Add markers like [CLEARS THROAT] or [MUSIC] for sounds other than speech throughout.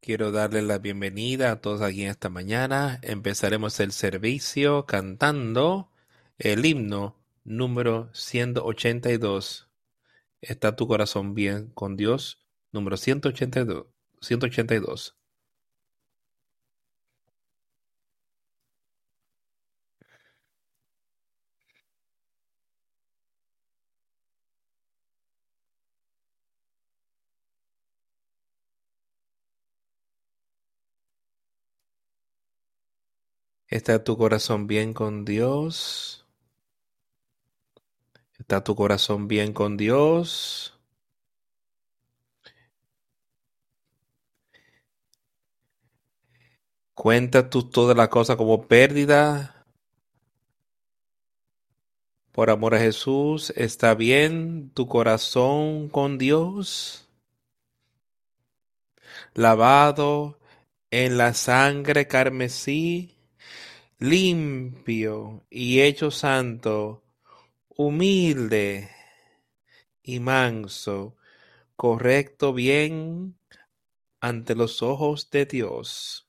Quiero darle la bienvenida a todos aquí esta mañana. Empezaremos el servicio cantando el himno número 182. ¿Está tu corazón bien con Dios? Número 182. 182. ¿Está tu corazón bien con Dios? ¿Está tu corazón bien con Dios? ¿Cuentas tú toda la cosa como pérdida? Por amor a Jesús, ¿está bien tu corazón con Dios? Lavado en la sangre carmesí, limpio y hecho santo, humilde y manso, correcto bien ante los ojos de Dios.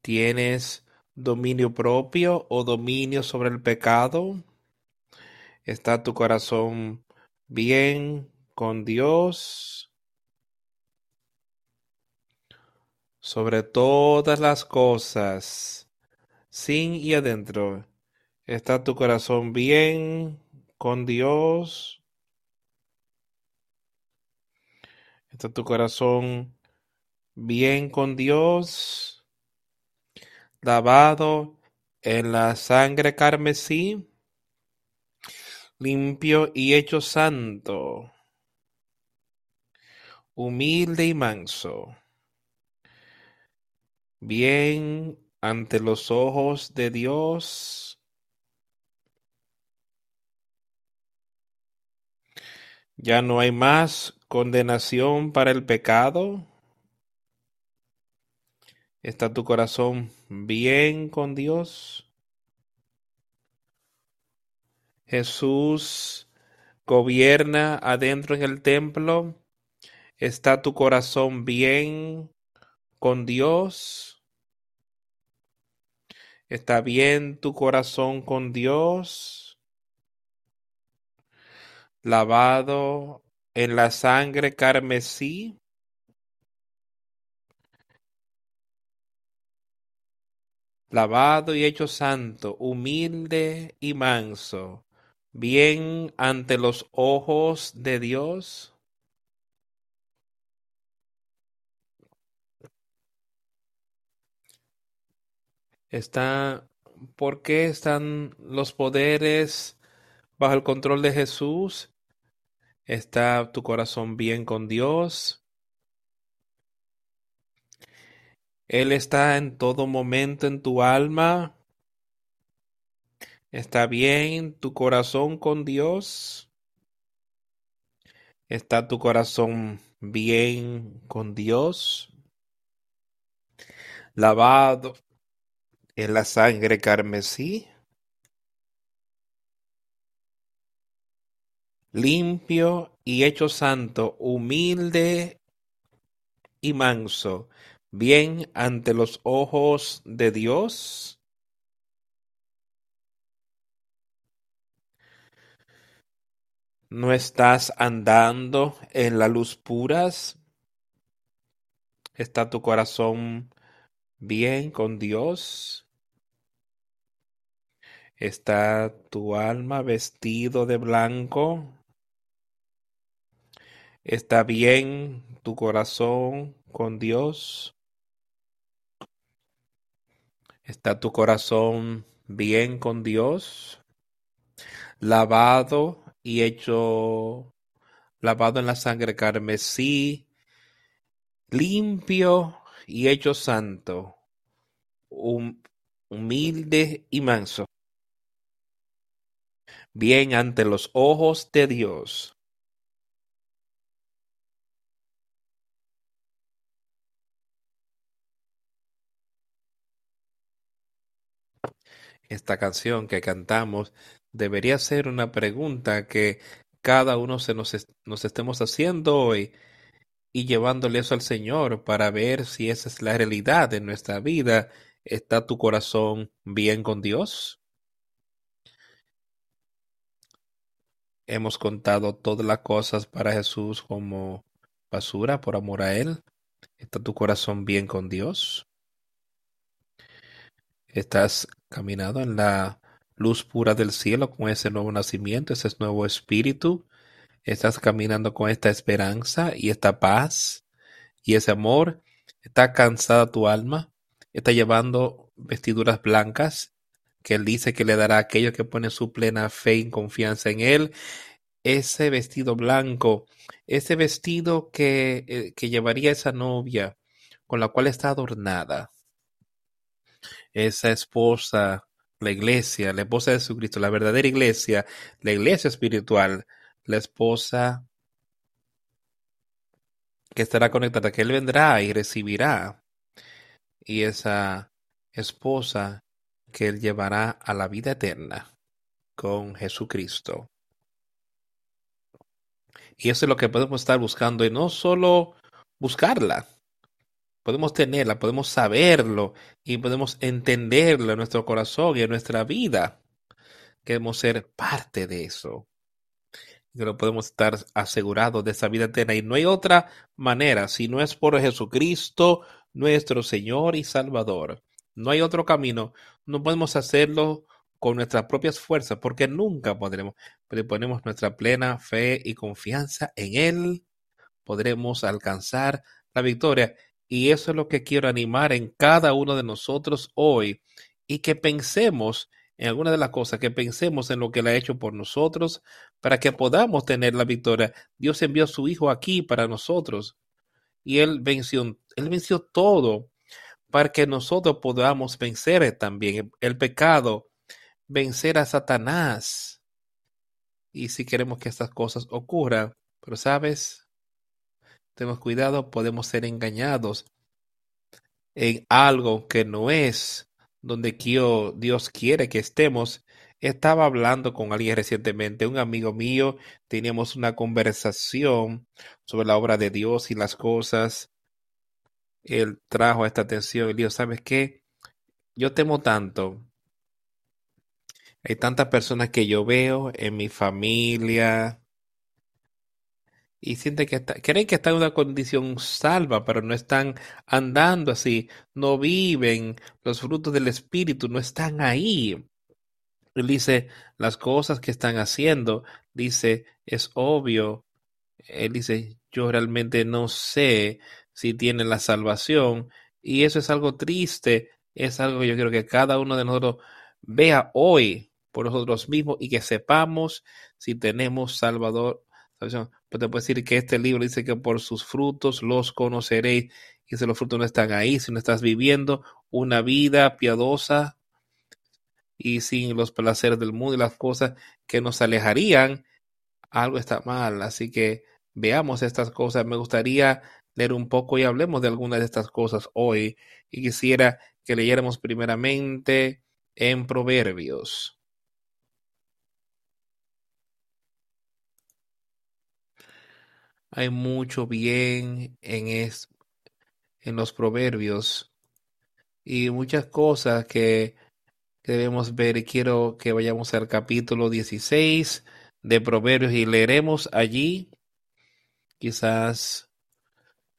¿Tienes dominio propio o dominio sobre el pecado? ¿Está tu corazón bien con Dios? Sobre todas las cosas, sin y adentro, ¿está tu corazón bien con Dios? ¿Está tu corazón bien con Dios? Lavado en la sangre carmesí, limpio y hecho santo, humilde y manso, bien ante los ojos de Dios. Ya no hay más condenación para el pecado. ¿Está tu corazón bien con Dios? Jesús gobierna adentro en el templo. ¿Está tu corazón bien con Dios? ¿Está bien tu corazón con Dios? Lavado en la sangre carmesí. lavado y hecho santo, humilde y manso, bien ante los ojos de Dios? Está, ¿por qué están los poderes bajo el control de Jesús? ¿Está tu corazón bien con Dios? Él está en todo momento en tu alma. ¿Está bien tu corazón con Dios? ¿Está tu corazón bien con Dios? Lavado en la sangre carmesí. Limpio y hecho santo, humilde y manso, bien ante los ojos de Dios? ¿No estás andando en la luz puras? ¿Está tu corazón bien con Dios? ¿Está tu alma vestido de blanco? ¿Está bien tu corazón con Dios? ¿Está tu corazón bien con Dios? Lavado y hecho, lavado en la sangre carmesí, limpio y hecho santo, hum- humilde y manso, bien ante los ojos de Dios. Esta canción que cantamos debería ser una pregunta que cada uno se nos, nos estemos haciendo hoy y llevándole eso al Señor para ver si esa es la realidad de nuestra vida. ¿Está tu corazón bien con Dios? Hemos contado todas las cosas para Jesús como basura por amor a Él. ¿Está tu corazón bien con Dios? ¿Estás caminando en la luz pura del cielo con ese nuevo nacimiento, ese nuevo espíritu? ¿Estás caminando con esta esperanza y esta paz y ese amor? ¿Está cansada tu alma? ¿Está llevando vestiduras blancas que Él dice que le dará a aquellos que ponen su plena fe y confianza en Él? Ese vestido blanco, ese vestido que, eh, que llevaría esa novia con la cual está adornada esa esposa, la iglesia, la esposa de Jesucristo, la verdadera iglesia, la iglesia espiritual, la esposa que estará conectada, que Él vendrá y recibirá, y esa esposa que Él llevará a la vida eterna con Jesucristo. Y eso es lo que podemos estar buscando, y no solo buscarla, podemos tenerla, podemos saberlo y podemos entenderlo en nuestro corazón y en nuestra vida. Queremos ser parte de eso. Que lo podemos estar asegurados de esa vida eterna. Y no hay otra manera, si no es por Jesucristo, nuestro Señor y Salvador. No hay otro camino. No podemos hacerlo con nuestras propias fuerzas, porque nunca podremos. Pero ponemos nuestra plena fe y confianza en Él, podremos alcanzar la victoria. Y eso es lo que quiero animar en cada uno de nosotros hoy y que pensemos en alguna de las cosas, que pensemos en lo que Él ha hecho por nosotros para que podamos tener la victoria. Dios envió a su Hijo aquí para nosotros y Él venció, Él venció todo para que nosotros podamos vencer también el pecado, vencer a Satanás. Y si queremos que estas cosas ocurran, pero sabes, tenemos cuidado, podemos ser engañados en algo que no es donde Dios quiere que estemos. Estaba hablando con alguien recientemente, un amigo mío, teníamos una conversación sobre la obra de Dios y las cosas. Él trajo esta atención y dijo, ¿sabes qué? Yo temo tanto. Hay tantas personas que yo veo en mi familia, y sienten que está, creen que están en una condición salva, pero no están andando así, no viven los frutos del Espíritu, no están ahí. Él dice, las cosas que están haciendo, dice, es obvio. Él dice, yo realmente no sé si tienen la salvación. Y eso es algo triste, es algo que yo quiero que cada uno de nosotros vea hoy por nosotros mismos y que sepamos si tenemos Salvador pues te puedo decir que este libro dice que por sus frutos los conoceréis. Y si los frutos no están ahí, si no estás viviendo una vida piadosa y sin los placeres del mundo y las cosas que nos alejarían, algo está mal. Así que veamos estas cosas. Me gustaría leer un poco y hablemos de algunas de estas cosas hoy. Y quisiera que leyéramos primeramente en Proverbios. Hay mucho bien en, es, en los proverbios y muchas cosas que, debemos ver y quiero que vayamos al capítulo 16 de Proverbios y leeremos allí. Quizás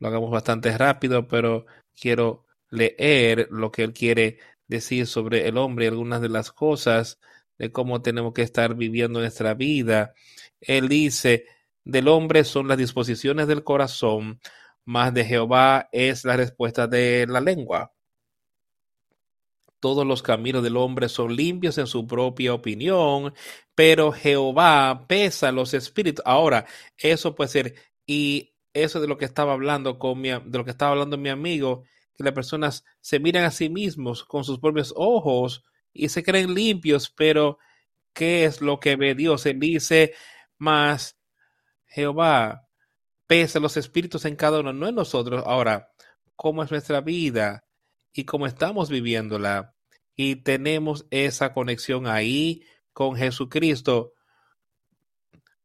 lo hagamos bastante rápido, pero quiero leer lo que él quiere decir sobre el hombre y algunas de las cosas de cómo tenemos que estar viviendo nuestra vida. Él dice, del hombre son las disposiciones del corazón, más de Jehová es la respuesta de la lengua. Todos los caminos del hombre son limpios en su propia opinión, pero Jehová pesa los espíritus. Ahora, eso puede ser, y eso de lo que estaba hablando con mi, de lo que estaba hablando mi amigo, que las personas se miran a sí mismos con sus propios ojos y se creen limpios, pero ¿qué es lo que ve Dios? Él dice, más Jehová pesa los espíritus en cada uno, no en nosotros. Ahora, ¿cómo es nuestra vida y cómo estamos viviéndola? Y tenemos esa conexión ahí con Jesucristo.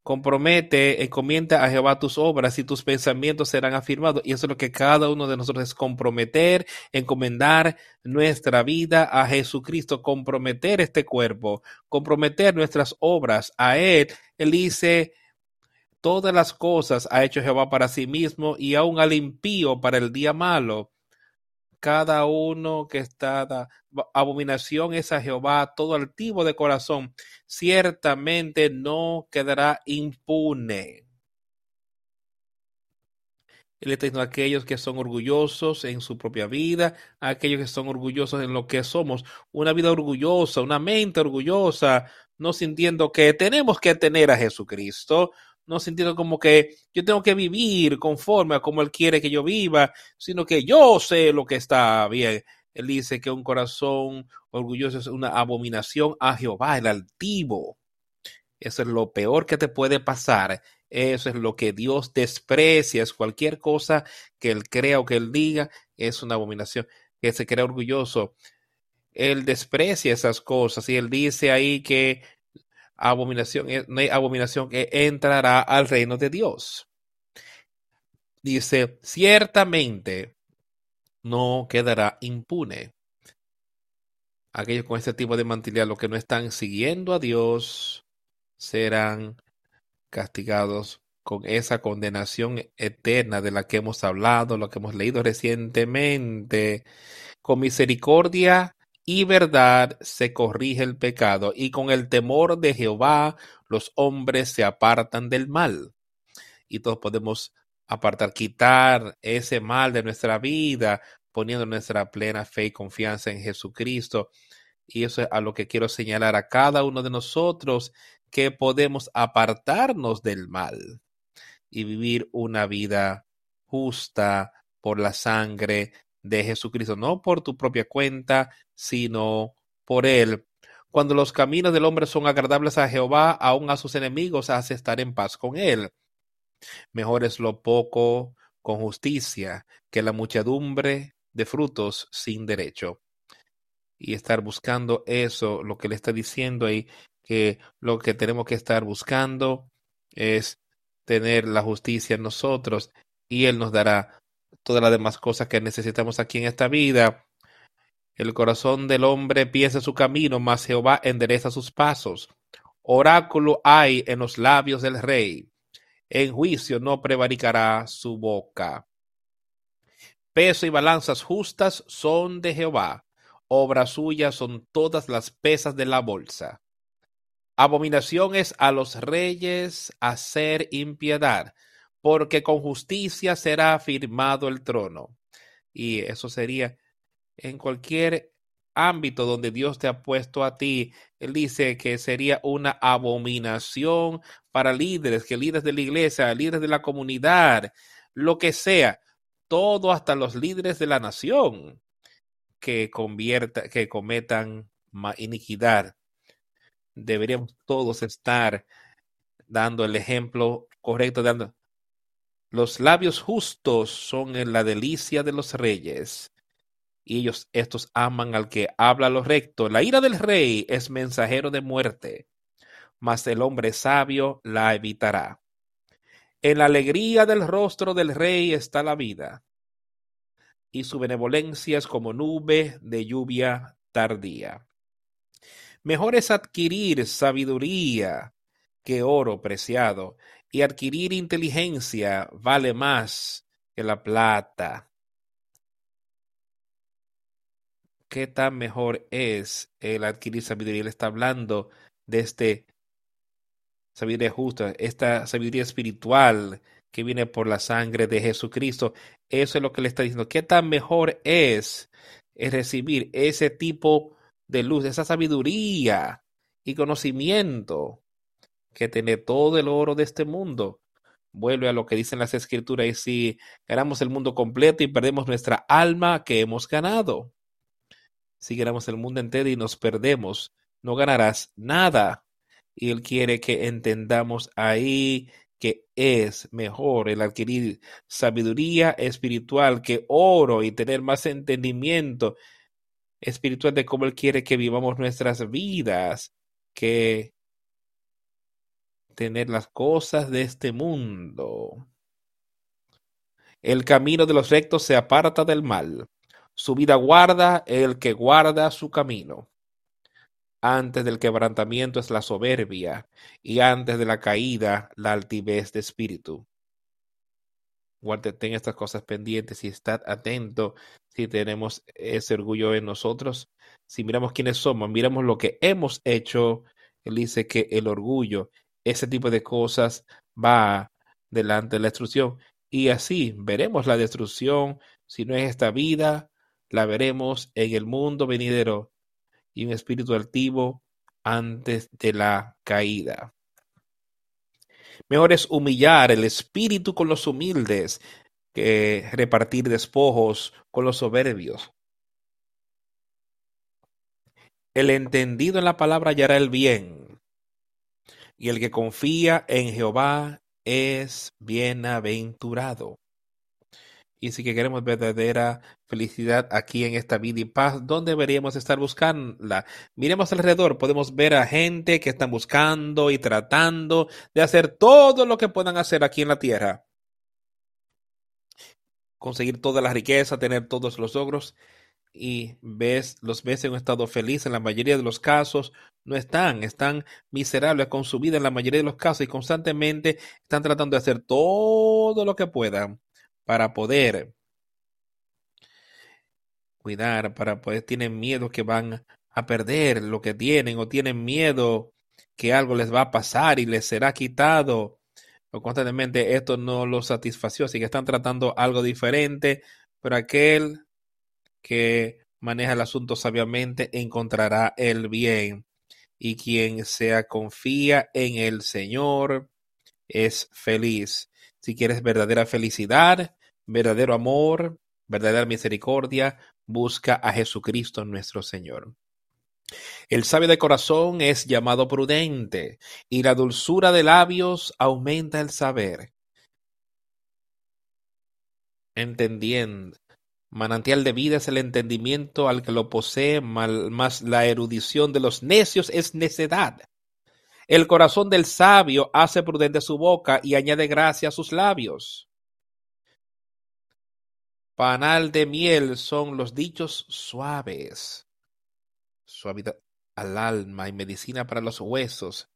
Compromete, encomienda a Jehová tus obras y tus pensamientos serán afirmados. Y eso es lo que cada uno de nosotros es comprometer, encomendar nuestra vida a Jesucristo, comprometer este cuerpo, comprometer nuestras obras a Él. Él dice, todas las cosas ha hecho Jehová para sí mismo y aún al impío para el día malo cada uno que está da, abominación es a Jehová, todo altivo de corazón, ciertamente no quedará impune. Él está diciendo aquellos que son orgullosos en su propia vida, aquellos que son orgullosos en lo que somos, una vida orgullosa, una mente orgullosa, no sintiendo que tenemos que tener a Jesucristo, no sintiendo como que yo tengo que vivir conforme a como Él quiere que yo viva, sino que yo sé lo que está bien. Él dice que un corazón orgulloso es una abominación a Jehová, el altivo. Eso es lo peor que te puede pasar. Eso es lo que Dios desprecia. Es cualquier cosa que Él crea o que Él diga, es una abominación. Que se crea orgulloso. Él desprecia esas cosas y Él dice ahí que abominación, eh, no hay abominación que entrará al reino de Dios. Dice, ciertamente no quedará impune. Aquellos con este tipo de mantilla, los que no están siguiendo a Dios, serán castigados con esa condenación eterna de la que hemos hablado, lo que hemos leído recientemente. Con misericordia y verdad se corrige el pecado, y con el temor de Jehová los hombres se apartan del mal. Y todos podemos apartar, quitar ese mal de nuestra vida, poniendo nuestra plena fe y confianza en Jesucristo. Y eso es a lo que quiero señalar a cada uno de nosotros, que podemos apartarnos del mal y vivir una vida justa por la sangre de Jesucristo, no por tu propia cuenta, sino por Él. Cuando los caminos del hombre son agradables a Jehová, aun a sus enemigos hace estar en paz con Él. Mejor es lo poco con justicia que la muchedumbre de frutos sin derecho. Y estar buscando eso, lo que le está diciendo ahí, que lo que tenemos que estar buscando es tener la justicia en nosotros y Él nos dará todas las demás cosas que necesitamos aquí en esta vida. El corazón del hombre piensa su camino, mas Jehová endereza sus pasos. Oráculo hay en los labios del rey. En juicio no prevaricará su boca. Peso y balanzas justas son de Jehová. Obra suya son todas las pesas de la bolsa. Abominación es a los reyes hacer impiedad porque con justicia será afirmado el trono. Y eso sería en cualquier ámbito donde Dios te ha puesto a ti. Él dice que sería una abominación para líderes, que líderes de la iglesia, líderes de la comunidad, lo que sea, todo hasta los líderes de la nación que convierta, que cometan iniquidad. Deberíamos todos estar dando el ejemplo correcto, dando, los labios justos son en la delicia de los reyes, y ellos estos aman al que habla lo recto. La ira del rey es mensajero de muerte, mas el hombre sabio la evitará. En la alegría del rostro del rey está la vida, y su benevolencia es como nube de lluvia tardía. Mejor es adquirir sabiduría que oro preciado, y adquirir inteligencia vale más que la plata. ¿Qué tan mejor es el adquirir sabiduría? Él está hablando de este sabiduría justa, esta sabiduría espiritual que viene por la sangre de Jesucristo. Eso es lo que le está diciendo. ¿Qué tan mejor es, es recibir ese tipo de luz, esa sabiduría y conocimiento que tener todo el oro de este mundo. Vuelve a lo que dicen las escrituras y si ganamos el mundo completo y perdemos nuestra alma que hemos ganado. Si ganamos el mundo entero y nos perdemos, no ganarás nada. Y Él quiere que entendamos ahí que es mejor el adquirir sabiduría espiritual que oro y tener más entendimiento espiritual de cómo Él quiere que vivamos nuestras vidas que tener las cosas de este mundo. El camino de los rectos se aparta del mal. Su vida guarda el que guarda su camino. Antes del quebrantamiento es la soberbia, y antes de la caída la altivez de espíritu. Guárdate en estas cosas pendientes y estad atento si tenemos ese orgullo en nosotros. Si miramos quiénes somos, miramos lo que hemos hecho. Él dice que el orgullo, ese tipo de cosas, va delante de la destrucción. Y así veremos la destrucción, si no es esta vida, la veremos en el mundo venidero y un espíritu altivo antes de la caída. Mejor es humillar el espíritu con los humildes que repartir despojos con los soberbios. El entendido en la palabra hallará el bien, y el que confía en Jehová es bienaventurado. Y si que queremos verdadera felicidad aquí en esta vida y paz, ¿dónde deberíamos estar buscándola? Miremos alrededor, podemos ver a gente que están buscando y tratando de hacer todo lo que puedan hacer aquí en la tierra. Conseguir toda la riqueza, tener todos los logros y ves, los ves en un estado feliz, en la mayoría de los casos. No están, están miserables con su vida en la mayoría de los casos y constantemente están tratando de hacer todo lo que puedan para poder cuidar, para poder, tienen miedo que van a perder lo que tienen o tienen miedo que algo les va a pasar y les será quitado. O constantemente esto no los satisfació, así que están tratando algo diferente, pero aquel que maneja el asunto sabiamente encontrará el bien. Y quien sea confía en el Señor es feliz. Si quieres verdadera felicidad, verdadero amor, verdadera misericordia, busca a Jesucristo nuestro Señor. El sabio de corazón es llamado prudente, y la dulzura de labios aumenta el saber. Entendiendo, Manantial de vida es el entendimiento al que lo posee, más la erudición de los necios es necedad. El corazón del sabio hace prudente su boca y añade gracia a sus labios. Panal de miel son los dichos suaves, suavidad al alma y medicina para los huesos.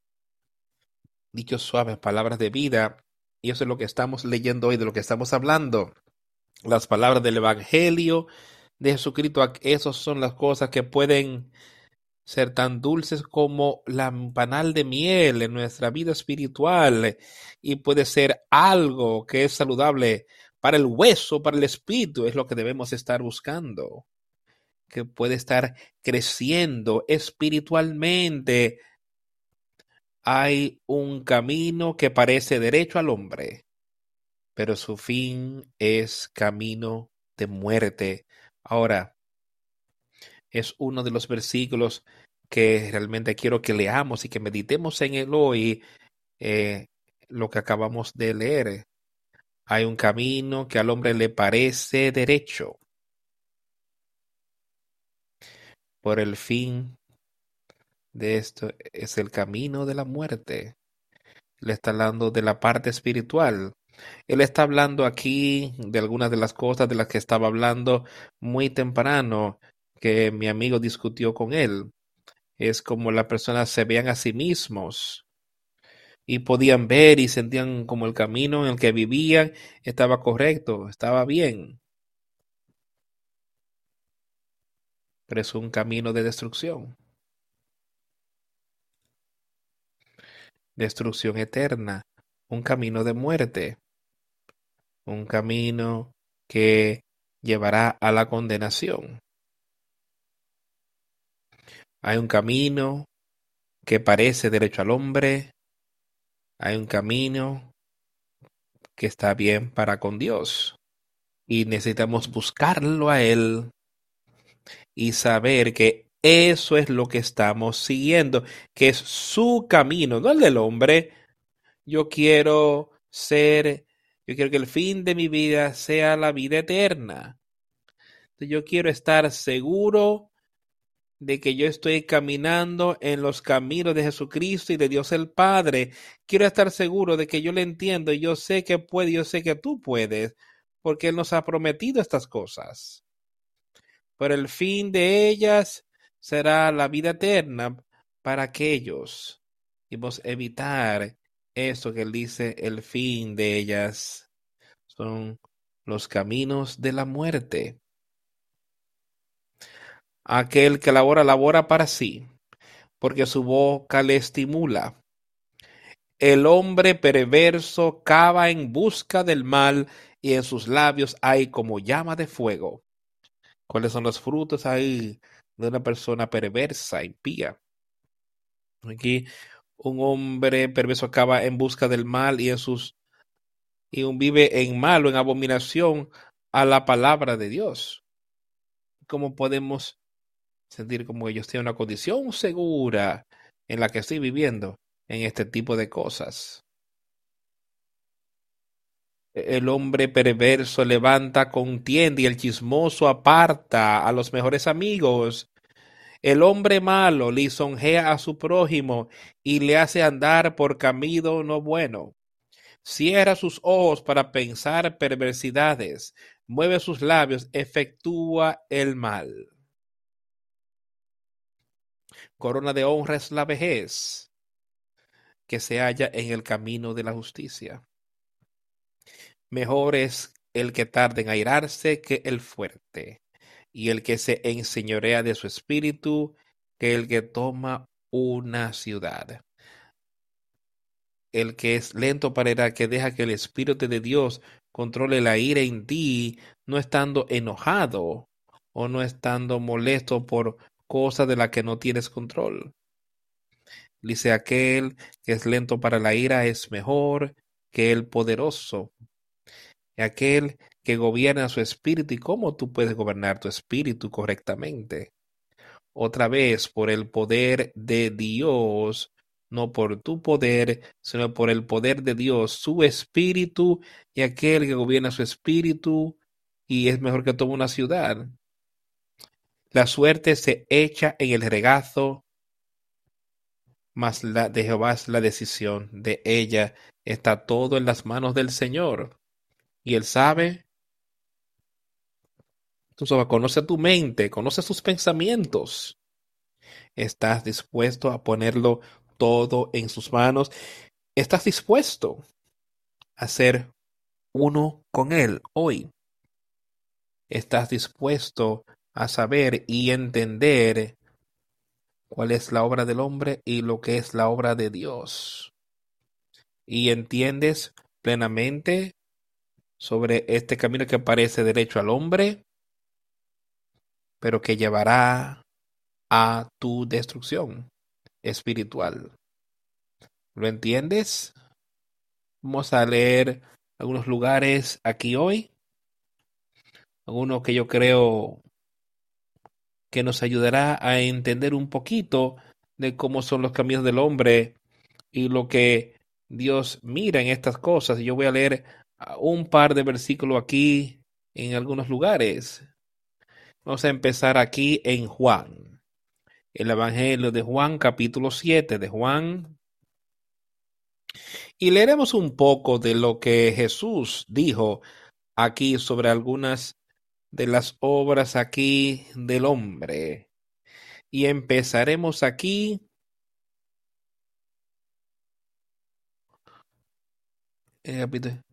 Dichos suaves, palabras de vida, y eso es lo que estamos leyendo hoy, de lo que estamos hablando las palabras del Evangelio de Jesucristo, esas son las cosas que pueden ser tan dulces como la panal de miel en nuestra vida espiritual y puede ser algo que es saludable para el hueso, para el espíritu, es lo que debemos estar buscando, que puede estar creciendo espiritualmente. Hay un camino que parece derecho al hombre, pero su fin es camino de muerte. Ahora, es uno de los versículos que realmente quiero que leamos y que meditemos en él hoy, eh, lo que acabamos de leer. Hay un camino que al hombre le parece derecho. Por el fin de esto es el camino de la muerte. Le está hablando de la parte espiritual. Él está hablando aquí de algunas de las cosas de las que estaba hablando muy temprano, que mi amigo discutió con él. Es como las personas se veían a sí mismos y podían ver y sentían como el camino en el que vivían estaba correcto, estaba bien. Pero es un camino de destrucción. Destrucción eterna, un camino de muerte un camino que llevará a la condenación. Hay un camino que parece derecho al hombre, hay un camino que está bien para con Dios y necesitamos buscarlo a Él y saber que eso es lo que estamos siguiendo, que es su camino, no el del hombre. Yo quiero ser yo quiero que el fin de mi vida sea la vida eterna. Yo quiero estar seguro de que yo estoy caminando en los caminos de Jesucristo y de Dios el Padre. Quiero estar seguro de que yo le entiendo y yo sé que puede, yo sé que tú puedes, porque Él nos ha prometido estas cosas. Pero el fin de ellas será la vida eterna para aquellos. A evitar esto que Él dice, el fin de ellas son los caminos de la muerte. Aquel que labora, labora para sí, porque su boca le estimula. El hombre perverso cava en busca del mal y en sus labios hay como llama de fuego. ¿Cuáles son los frutos ahí de una persona perversa, impía? Aquí un hombre perverso acaba en busca del mal y en sus y un vive en malo, en abominación a la palabra de Dios. ¿Cómo podemos sentir como ellos tienen una condición segura en la que estoy viviendo en este tipo de cosas? El hombre perverso levanta contienda y el chismoso aparta a los mejores amigos. El hombre malo lisonjea a su prójimo y le hace andar por camino no bueno. Cierra sus ojos para pensar perversidades, mueve sus labios, efectúa el mal. Corona de honra es la vejez que se halla en el camino de la justicia. Mejor es el que tarde en airarse que el fuerte, y el que se enseñorea de su espíritu que el que toma una ciudad. El que es lento para irar, que deja que el espíritu de Dios controle la ira en ti, no estando enojado o no estando molesto por cosas de las que no tienes control. Dice aquel que es lento para la ira es mejor que el poderoso aquel que gobierna su espíritu y cómo tú puedes gobernar tu espíritu correctamente. Otra vez, por el poder de Dios, no por tu poder, sino por el poder de Dios, su espíritu y aquel que gobierna su espíritu y es mejor que toda una ciudad. La suerte se echa en el regazo, mas la de Jehová es la decisión de ella. Está todo en las manos del Señor y Él sabe. Tú sabes, conoce tu mente, conoce tus pensamientos. Estás dispuesto a ponerlo todo en sus manos. Estás dispuesto a ser uno con Él hoy. Estás dispuesto a saber y entender cuál es la obra del hombre y lo que es la obra de Dios. Y entiendes plenamente sobre este camino que parece derecho al hombre, pero que llevará a tu destrucción espiritual. ¿Lo entiendes? Vamos a leer algunos lugares aquí hoy, algunos que yo creo que nos ayudará a entender un poquito de cómo son los caminos del hombre y lo que Dios mira en estas cosas. Yo voy a leer un par de versículos aquí en algunos lugares. Vamos a empezar aquí en Juan. El Evangelio de Juan, capítulo 7 de Juan. Y leeremos un poco de lo que Jesús dijo aquí sobre algunas de las obras aquí del hombre. Y empezaremos aquí el capítulo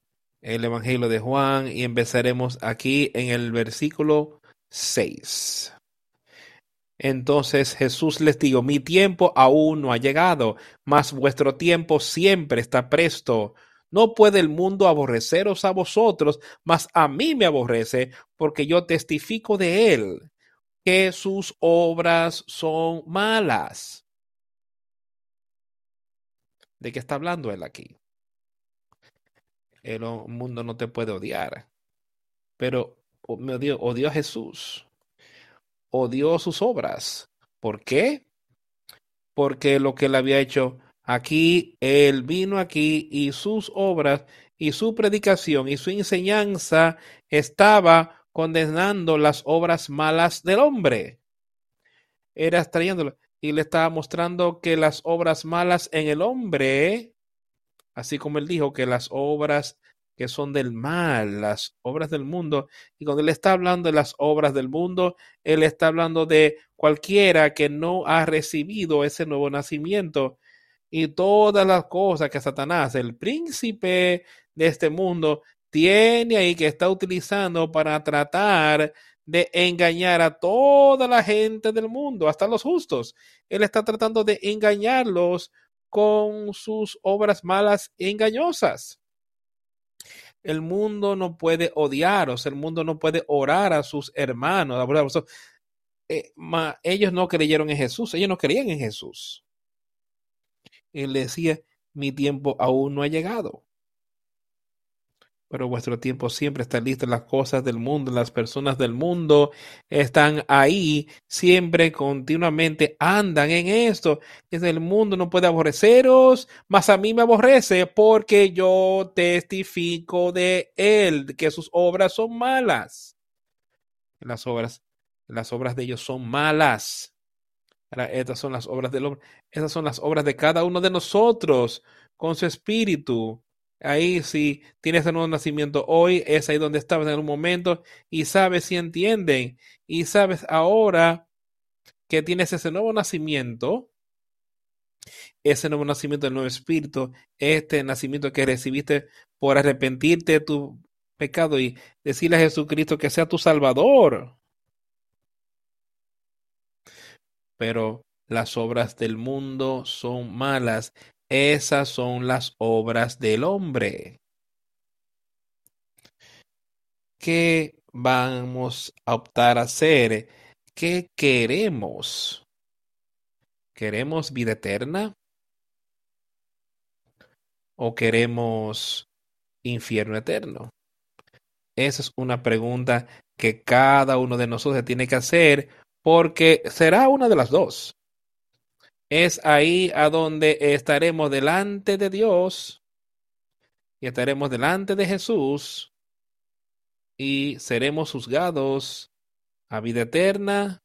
el Evangelio de Juan y empezaremos aquí en el versículo 6. Entonces Jesús les dijo, mi tiempo aún no ha llegado, mas vuestro tiempo siempre está presto. No puede el mundo aborreceros a vosotros, mas a mí me aborrece, porque yo testifico de él, que sus obras son malas. ¿De qué está hablando él aquí? el mundo no te puede odiar. Pero odió, odió a Jesús, odió sus obras. ¿Por qué? Porque lo que él había hecho aquí, él vino aquí y sus obras y su predicación y su enseñanza estaba condenando las obras malas del hombre. era extrayéndolo y le estaba mostrando que las obras malas en el hombre, así como él dijo que las obras que son del mal, las obras del mundo. Y cuando él está hablando de las obras del mundo, él está hablando de cualquiera que no ha recibido ese nuevo nacimiento y todas las cosas que Satanás, el príncipe de este mundo, tiene ahí que está utilizando para tratar de engañar a toda la gente del mundo, hasta los justos. Él está tratando de engañarlos con sus obras malas e engañosas. El mundo no puede odiar, o sea, el mundo no puede orar a sus hermanos. Eh, ellos no creyeron en Jesús, ellos no creían en Jesús. Él decía, mi tiempo aún no ha llegado pero vuestro tiempo siempre está listo. Las cosas del mundo, las personas del mundo están ahí, siempre, continuamente andan en esto. Desde el mundo no puede aborreceros, mas a mí me aborrece porque yo testifico de él, que sus obras son malas. Las obras, las obras de ellos son malas. estas son las obras del hombre. Esas son las obras de cada uno de nosotros con su espíritu Ahí si tienes el nuevo nacimiento hoy, es ahí donde estabas en un momento y sabes si entienden y sabes ahora que tienes ese nuevo nacimiento, ese nuevo nacimiento del nuevo espíritu, este nacimiento que recibiste por arrepentirte de tu pecado y decirle a Jesucristo que sea tu salvador. Pero las obras del mundo son malas esas son las obras del hombre. ¿Qué vamos a optar a hacer? ¿Qué queremos? ¿Queremos vida eterna? ¿O queremos infierno eterno? Esa es una pregunta que cada uno de nosotros tiene que hacer porque será una de las dos es ahí a donde estaremos delante de Dios y estaremos delante de Jesús y seremos juzgados a vida eterna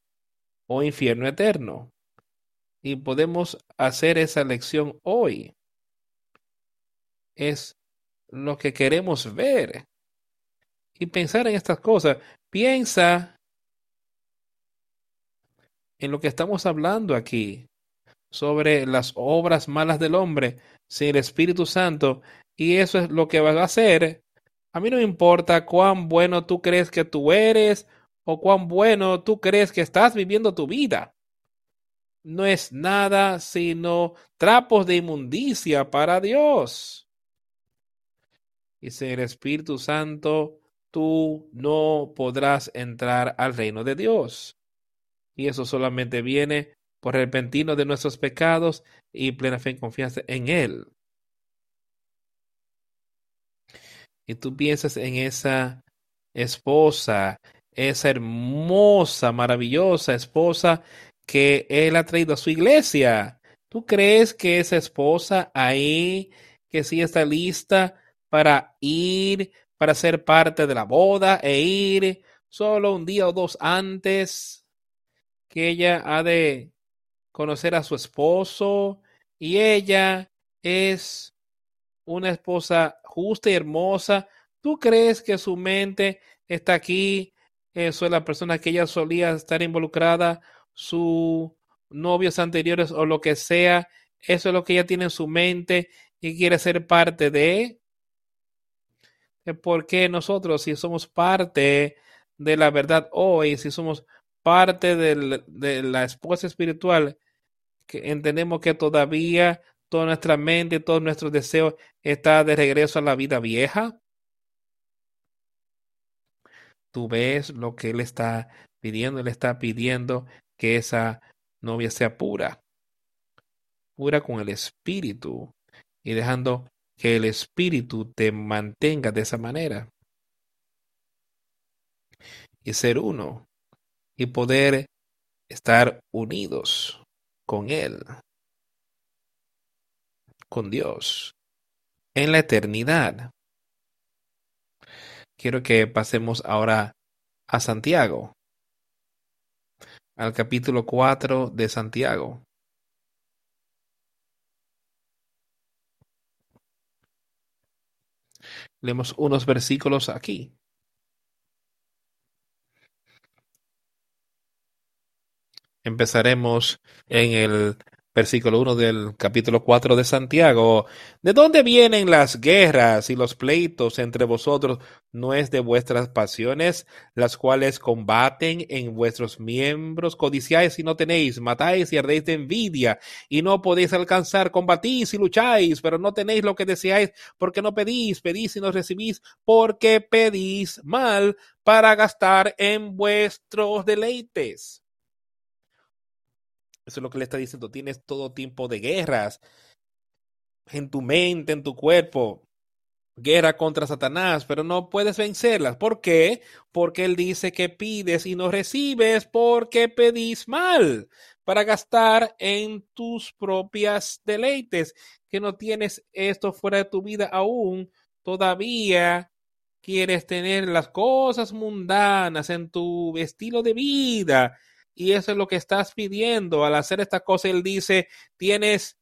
o infierno eterno. Y podemos hacer esa elección hoy. Es lo que queremos ver y pensar en estas cosas. Piensa en lo que estamos hablando aquí sobre las obras malas del hombre sin el Espíritu Santo y eso es lo que vas a hacer. A mí no me importa cuán bueno tú crees que tú eres o cuán bueno tú crees que estás viviendo tu vida. No es nada sino trapos de inmundicia para Dios. Y sin el Espíritu Santo, tú no podrás entrar al reino de Dios. Y eso solamente viene por repentino de nuestros pecados y plena fe y confianza en Él. Y tú piensas en esa esposa, esa hermosa, maravillosa esposa que Él ha traído a su iglesia. ¿Tú crees que esa esposa ahí, que sí está lista para ir, para ser parte de la boda e ir solo un día o dos antes, que ella ha de conocer a su esposo y ella es una esposa justa y hermosa. ¿Tú crees que su mente está aquí? Eso es la persona que ella solía estar involucrada, sus novios anteriores o lo que sea. Eso es lo que ella tiene en su mente y quiere ser parte de. Porque nosotros, si somos parte de la verdad hoy, si somos parte de la esposa espiritual, que entendemos que todavía toda nuestra mente, todos nuestros deseos está de regreso a la vida vieja. Tú ves lo que él está pidiendo, él está pidiendo que esa novia sea pura, pura con el espíritu y dejando que el espíritu te mantenga de esa manera y ser uno y poder estar unidos con Él, con Dios, en la eternidad. Quiero que pasemos ahora a Santiago. al capítulo 4 de Santiago. Leemos unos versículos aquí. Empezaremos en el versículo 1 del capítulo 4 de Santiago. ¿De dónde vienen las guerras y los pleitos entre vosotros? ¿No es de vuestras pasiones, las cuales combaten en vuestros miembros? Codiciáis y no tenéis, matáis y ardéis de envidia y no podéis alcanzar, combatís y lucháis, pero no tenéis lo que deseáis porque no pedís, pedís y no recibís porque pedís mal para gastar en vuestros deleites. Eso es lo que le está diciendo. Tienes todo tipo de guerras en tu mente, en tu cuerpo. Guerra contra Satanás, pero no puedes vencerlas. ¿Por qué? Porque él dice que pides y no recibes porque pedís mal para gastar en tus propias deleites, que no tienes esto fuera de tu vida aún, todavía quieres tener las cosas mundanas en tu estilo de vida y eso es lo que estás pidiendo. Al hacer esta cosa, Él dice, tienes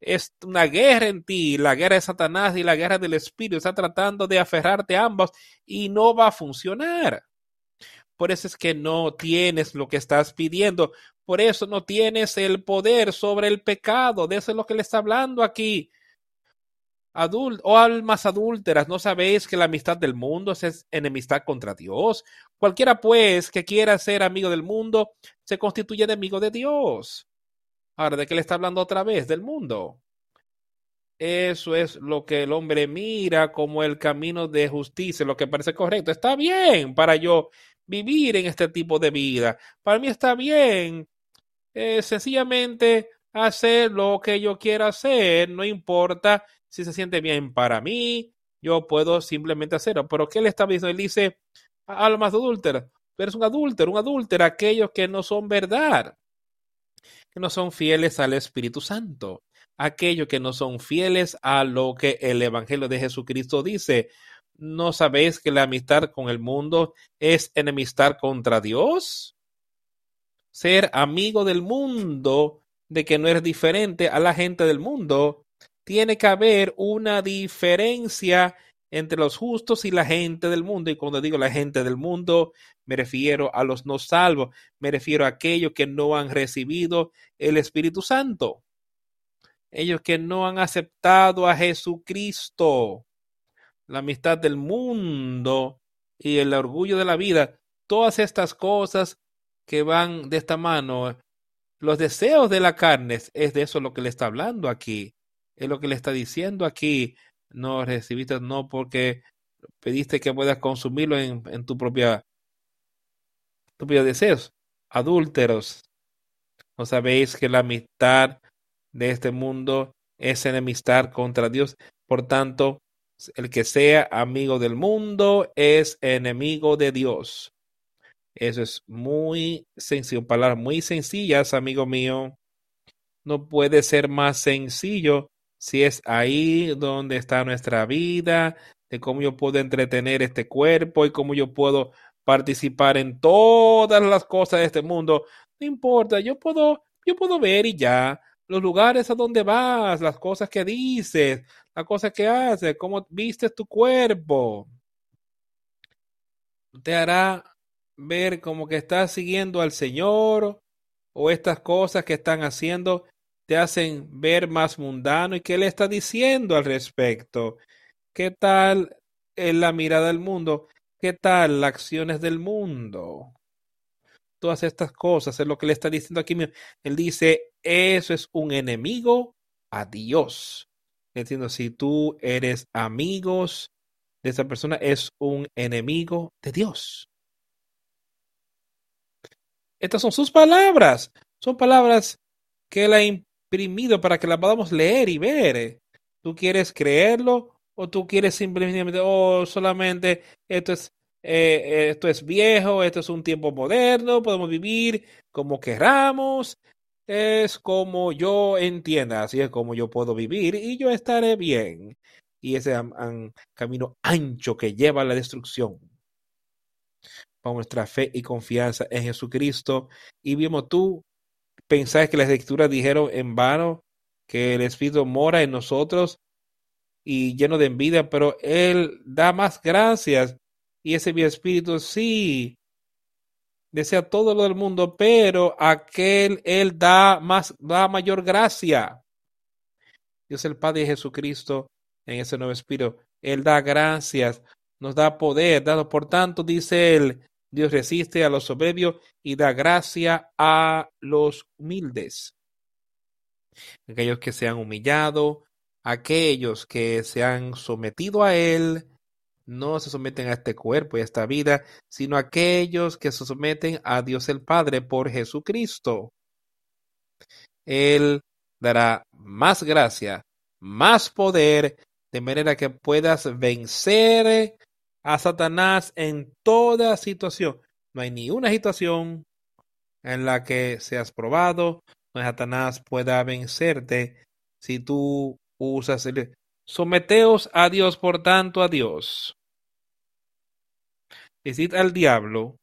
es una guerra en ti, la guerra de Satanás y la guerra del Espíritu. Está tratando de aferrarte a ambos y no va a funcionar. Por eso es que no tienes lo que estás pidiendo. Por eso no tienes el poder sobre el pecado. De eso es lo que le está hablando aquí adult almas adúlteras, ¿no sabéis que la amistad del mundo es enemistad contra Dios? Cualquiera, pues, que quiera ser amigo del mundo, se constituye enemigo de Dios. Ahora, ¿de qué le está hablando otra vez? Del mundo. Eso es lo que el hombre mira como el camino de justicia, lo que parece correcto. Está bien para yo vivir en este tipo de vida. Para mí está bien eh, sencillamente hacer lo que yo quiera hacer, no importa si se siente bien para mí, yo puedo simplemente hacerlo. Pero ¿qué le está diciendo? Él dice, almas adúlteras, pero eres un adúltero, un adúltero, aquellos que no son verdad, que no son fieles al Espíritu Santo, aquellos que no son fieles a lo que el Evangelio de Jesucristo dice. ¿No sabéis que la amistad con el mundo es enemistad contra Dios? Ser amigo del mundo, de que no eres diferente a la gente del mundo, tiene que haber una diferencia entre los justos y la gente del mundo. Y cuando digo la gente del mundo, me refiero a los no salvos, me refiero a aquellos que no han recibido el Espíritu Santo, ellos que no han aceptado a Jesucristo, la amistad del mundo y el orgullo de la vida, todas estas cosas que van de esta mano, los deseos de la carne, es de eso lo que le está hablando aquí es lo que le está diciendo aquí. No recibiste, no porque pediste que puedas consumirlo en, en tu propia tu propio deseos. Adúlteros. ¿No sabéis que la amistad de este mundo es enemistad contra Dios? Por tanto, el que sea amigo del mundo es enemigo de Dios. Eso es muy sencillo, palabras muy sencillas, amigo mío. No puede ser más sencillo si es ahí donde está nuestra vida, de cómo yo puedo entretener este cuerpo y cómo yo puedo participar en todas las cosas de este mundo. No importa, yo puedo, yo puedo ver y ya los lugares a donde vas, las cosas que dices, las cosas que haces, cómo vistes tu cuerpo. Te hará ver como que estás siguiendo al Señor o estas cosas que están haciendo te hacen ver más mundano y qué le está diciendo al respecto. ¿Qué tal la mirada del mundo? ¿Qué tal las acciones del mundo? Todas estas cosas es lo que le está diciendo aquí. Él dice, eso es un enemigo a Dios. Entiendo, si tú eres amigos de esa persona, es un enemigo de Dios. Estas son sus palabras. Son palabras que la para que la podamos leer y ver. ¿Tú quieres creerlo o tú quieres simplemente, oh, solamente esto es, eh, esto es viejo, esto es un tiempo moderno, podemos vivir como queramos, es como yo entienda, así es como yo puedo vivir y yo estaré bien. Y ese camino ancho que lleva a la destrucción. Por nuestra fe y confianza en Jesucristo. Y vimos tú, pensáis que las escrituras dijeron en vano que el Espíritu mora en nosotros y lleno de envidia, pero Él da más gracias. Y ese mi espíritu sí desea todo lo del mundo, pero aquel Él da más, da mayor gracia. Dios el Padre Jesucristo en ese nuevo espíritu. Él da gracias, nos da poder, dado por tanto, dice Él, Dios resiste a los soberbios y da gracia a los humildes. Aquellos que se han humillado, aquellos que se han sometido a Él, no se someten a este cuerpo y a esta vida, sino aquellos que se someten a Dios el Padre por Jesucristo. Él dará más gracia, más poder, de manera que puedas vencer a Satanás en toda situación. No hay ni una situación en la que seas probado, donde Satanás pueda vencerte si tú usas el... Someteos a Dios, por tanto, a Dios. Decid al diablo,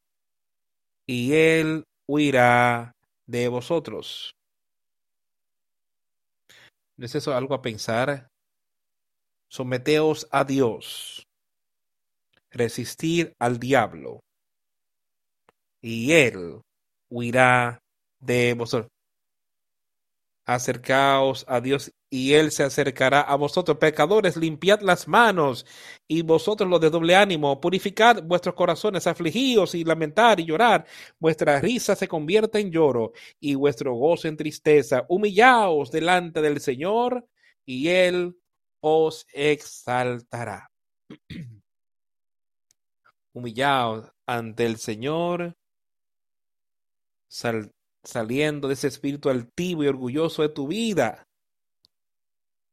y él huirá de vosotros. ¿No es eso algo a pensar? Someteos a Dios. Resistir al diablo. Y él huirá de vosotros. Acercaos a Dios y él se acercará a vosotros. Pecadores, limpiad las manos y vosotros los de doble ánimo, purificad vuestros corazones, afligíos y lamentar y llorar. Vuestra risa se convierte en lloro y vuestro gozo en tristeza. Humillaos delante del Señor y él os exaltará. [CLEARS THROAT] Humillaos ante el Señor. Sal saliendo de ese espíritu altivo y orgulloso de tu vida,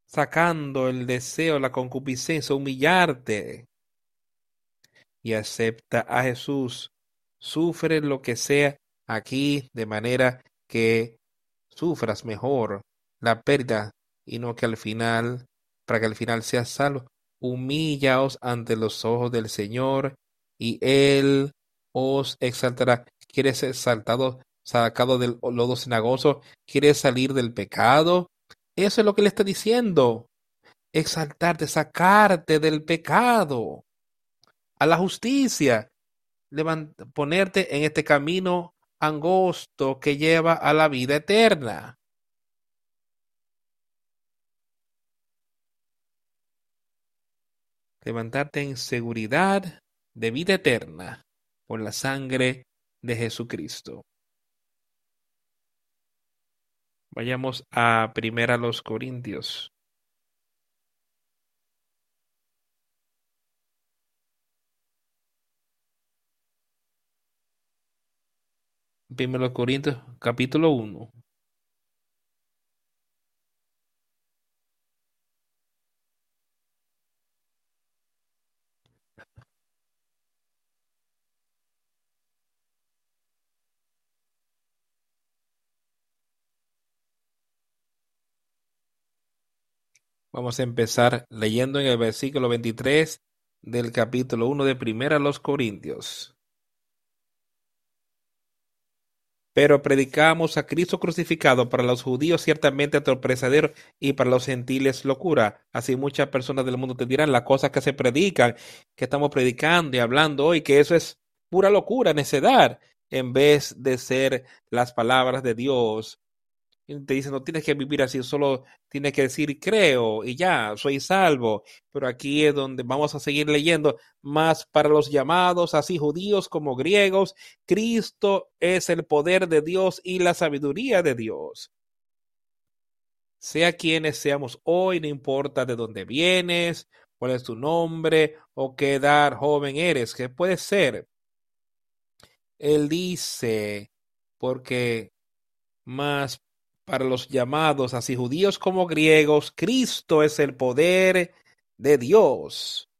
sacando el deseo, la concupiscencia, humillarte y acepta a Jesús. Sufre lo que sea aquí de manera que sufras mejor la pérdida y no que al final, para que al final seas salvo. Humillaos ante los ojos del Señor y Él os exaltará. ¿Quieres ser exaltado? sacado del lodo cenagoso, quiere salir del pecado. Eso es lo que le está diciendo. Exaltarte, sacarte del pecado a la justicia, ponerte en este camino angosto que lleva a la vida eterna. Levantarte en seguridad de vida eterna por la sangre de Jesucristo. Vayamos a Primera los Corintios. Primero Corintios, capítulo 1. Vamos a empezar leyendo en el versículo 23 del capítulo 1 de Primera los Corintios. Pero predicamos a Cristo crucificado para los judíos ciertamente torpezadero y para los gentiles locura. Así muchas personas del mundo te dirán las cosas que se predican, que estamos predicando y hablando hoy, que eso es pura locura, necedad, en vez de ser las palabras de Dios te dice, no tienes que vivir así, solo tienes que decir creo y ya, soy salvo. Pero aquí es donde vamos a seguir leyendo más para los llamados, así judíos como griegos, Cristo es el poder de Dios y la sabiduría de Dios. Sea quienes seamos hoy, no importa de dónde vienes, cuál es tu nombre o qué edad joven eres, que puede ser. Él dice, porque más para los llamados, así judíos como griegos, Cristo es el poder de Dios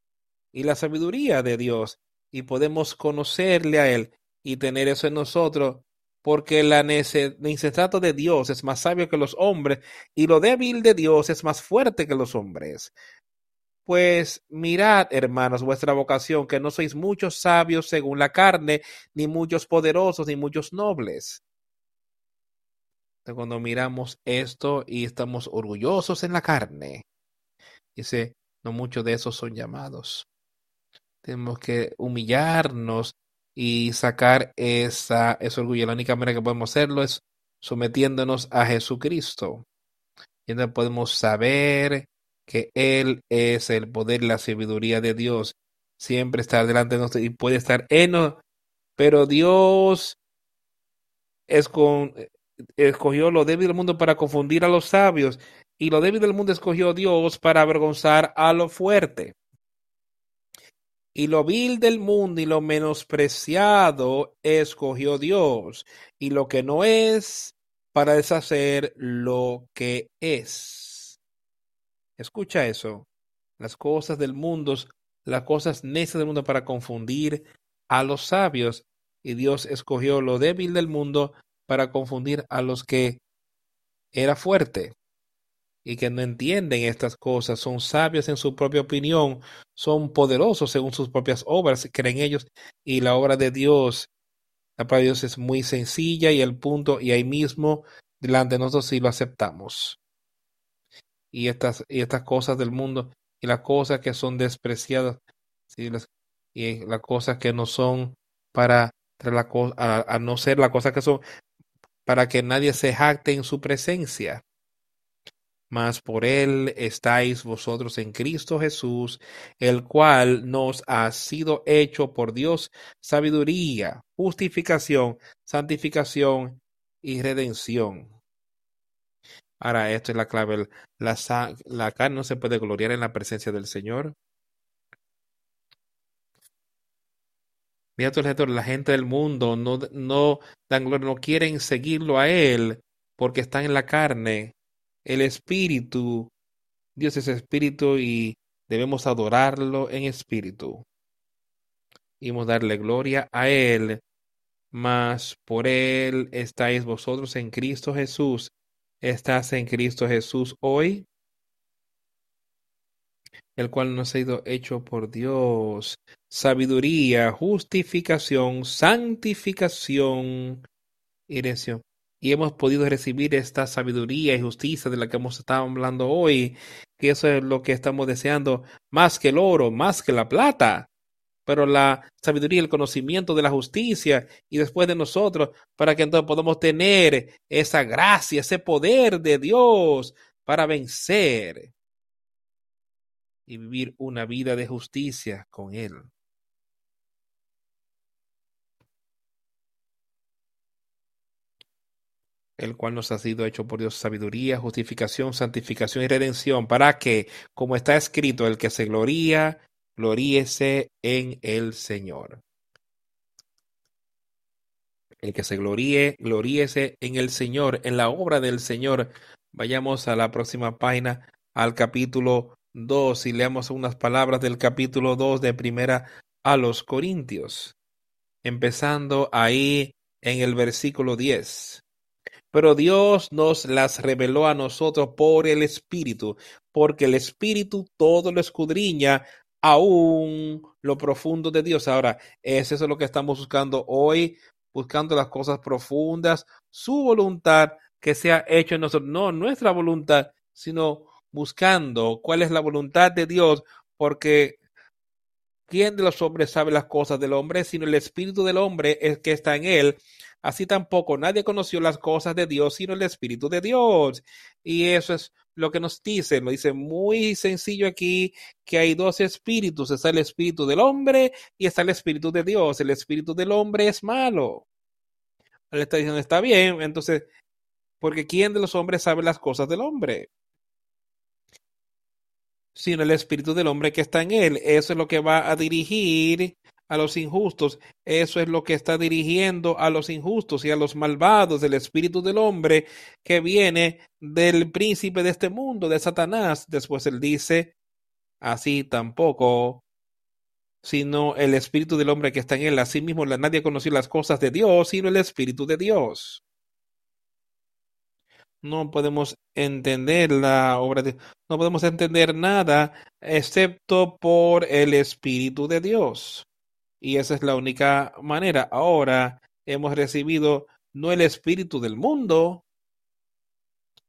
y la sabiduría de Dios, y podemos conocerle a Él y tener eso en nosotros, porque la insensato de Dios es más sabio que los hombres, y lo débil de Dios es más fuerte que los hombres. Pues mirad, hermanos, vuestra vocación, que no sois muchos sabios según la carne, ni muchos poderosos, ni muchos nobles. Cuando miramos esto y estamos orgullosos en la carne, dice, no muchos de esos son llamados. Tenemos que humillarnos y sacar esa, ese orgullo. La única manera que podemos hacerlo es sometiéndonos a Jesucristo. Y entonces podemos saber que Él es el poder la sabiduría de Dios. Siempre está delante de nosotros y puede estar en nosotros. Pero Dios es con, escogió lo débil del mundo para confundir a los sabios y lo débil del mundo escogió Dios para avergonzar a lo fuerte. Y lo vil del mundo y lo menospreciado escogió Dios, y lo que no es para deshacer lo que es. Escucha eso. Las cosas del mundo, las cosas necias del mundo para confundir a los sabios, y Dios escogió lo débil del mundo para confundir a los que era fuerte y que no entienden estas cosas, son sabios en su propia opinión, son poderosos según sus propias obras, creen ellos, y la obra de Dios, la palabra de Dios es muy sencilla y el punto, y ahí mismo, delante de nosotros, si lo aceptamos. Y estas, y estas cosas del mundo, y las cosas que son despreciadas, y las cosas que no son para la, a, a no ser las cosas que son para que nadie se jacte en su presencia mas por él estáis vosotros en Cristo Jesús, el cual nos ha sido hecho por Dios sabiduría, justificación, santificación y redención. Ahora, esto es la clave. La, carne no se puede gloriar en la presencia del Señor. Mira la gente del mundo no, no dan gloria, no quieren seguirlo a Él porque están en la carne el espíritu, Dios es espíritu y debemos adorarlo en espíritu. Y darle gloria a Él, mas por Él estáis vosotros en Cristo Jesús. ¿Estás en Cristo Jesús hoy? El cual nos ha sido hecho por Dios. Sabiduría, justificación, santificación y y hemos podido recibir esta sabiduría y justicia de la que hemos estado hablando hoy, que eso es lo que estamos deseando más que el oro, más que la plata, pero la sabiduría, el conocimiento de la justicia y después de nosotros, para que entonces podamos tener esa gracia, ese poder de Dios para vencer y vivir una vida de justicia con Él. el cual nos ha sido hecho por Dios sabiduría, justificación, santificación y redención, para que, como está escrito, el que se gloría, gloríese en el Señor. El que se gloríe, gloríese en el Señor, en la obra del Señor. Vayamos a la próxima página, al capítulo 2, y leamos unas palabras del capítulo 2 de primera a los Corintios, empezando ahí en el versículo 10 pero Dios nos las reveló a nosotros por el Espíritu, porque el Espíritu todo lo escudriña, aún lo profundo de Dios. Ahora, es eso lo que estamos buscando hoy, buscando las cosas profundas, su voluntad que sea hecho en nosotros, no nuestra voluntad, sino buscando cuál es la voluntad de Dios, porque ¿quién de los hombres sabe las cosas del hombre? Sino el espíritu del hombre es que está en él. Así tampoco nadie conoció las cosas de Dios sino el Espíritu de Dios. Y eso es lo que nos dice, lo dice muy sencillo aquí, que hay dos espíritus, está el espíritu del hombre y está el espíritu de Dios. El espíritu del hombre es malo. Él está diciendo, está bien, entonces, porque ¿quién de los hombres sabe las cosas del hombre? Sino el espíritu del hombre que está en él. Eso es lo que va a dirigir a los injustos. Eso es lo que está dirigiendo a los injustos y a los malvados del espíritu del hombre que viene del príncipe de este mundo, de Satanás. Después él dice, así tampoco, sino el espíritu del hombre que está en él. Así mismo nadie conoció las cosas de Dios, sino el espíritu de Dios. No podemos entender la obra de no podemos entender nada excepto por el Espíritu de Dios. Y esa es la única manera. Ahora hemos recibido no el Espíritu del mundo,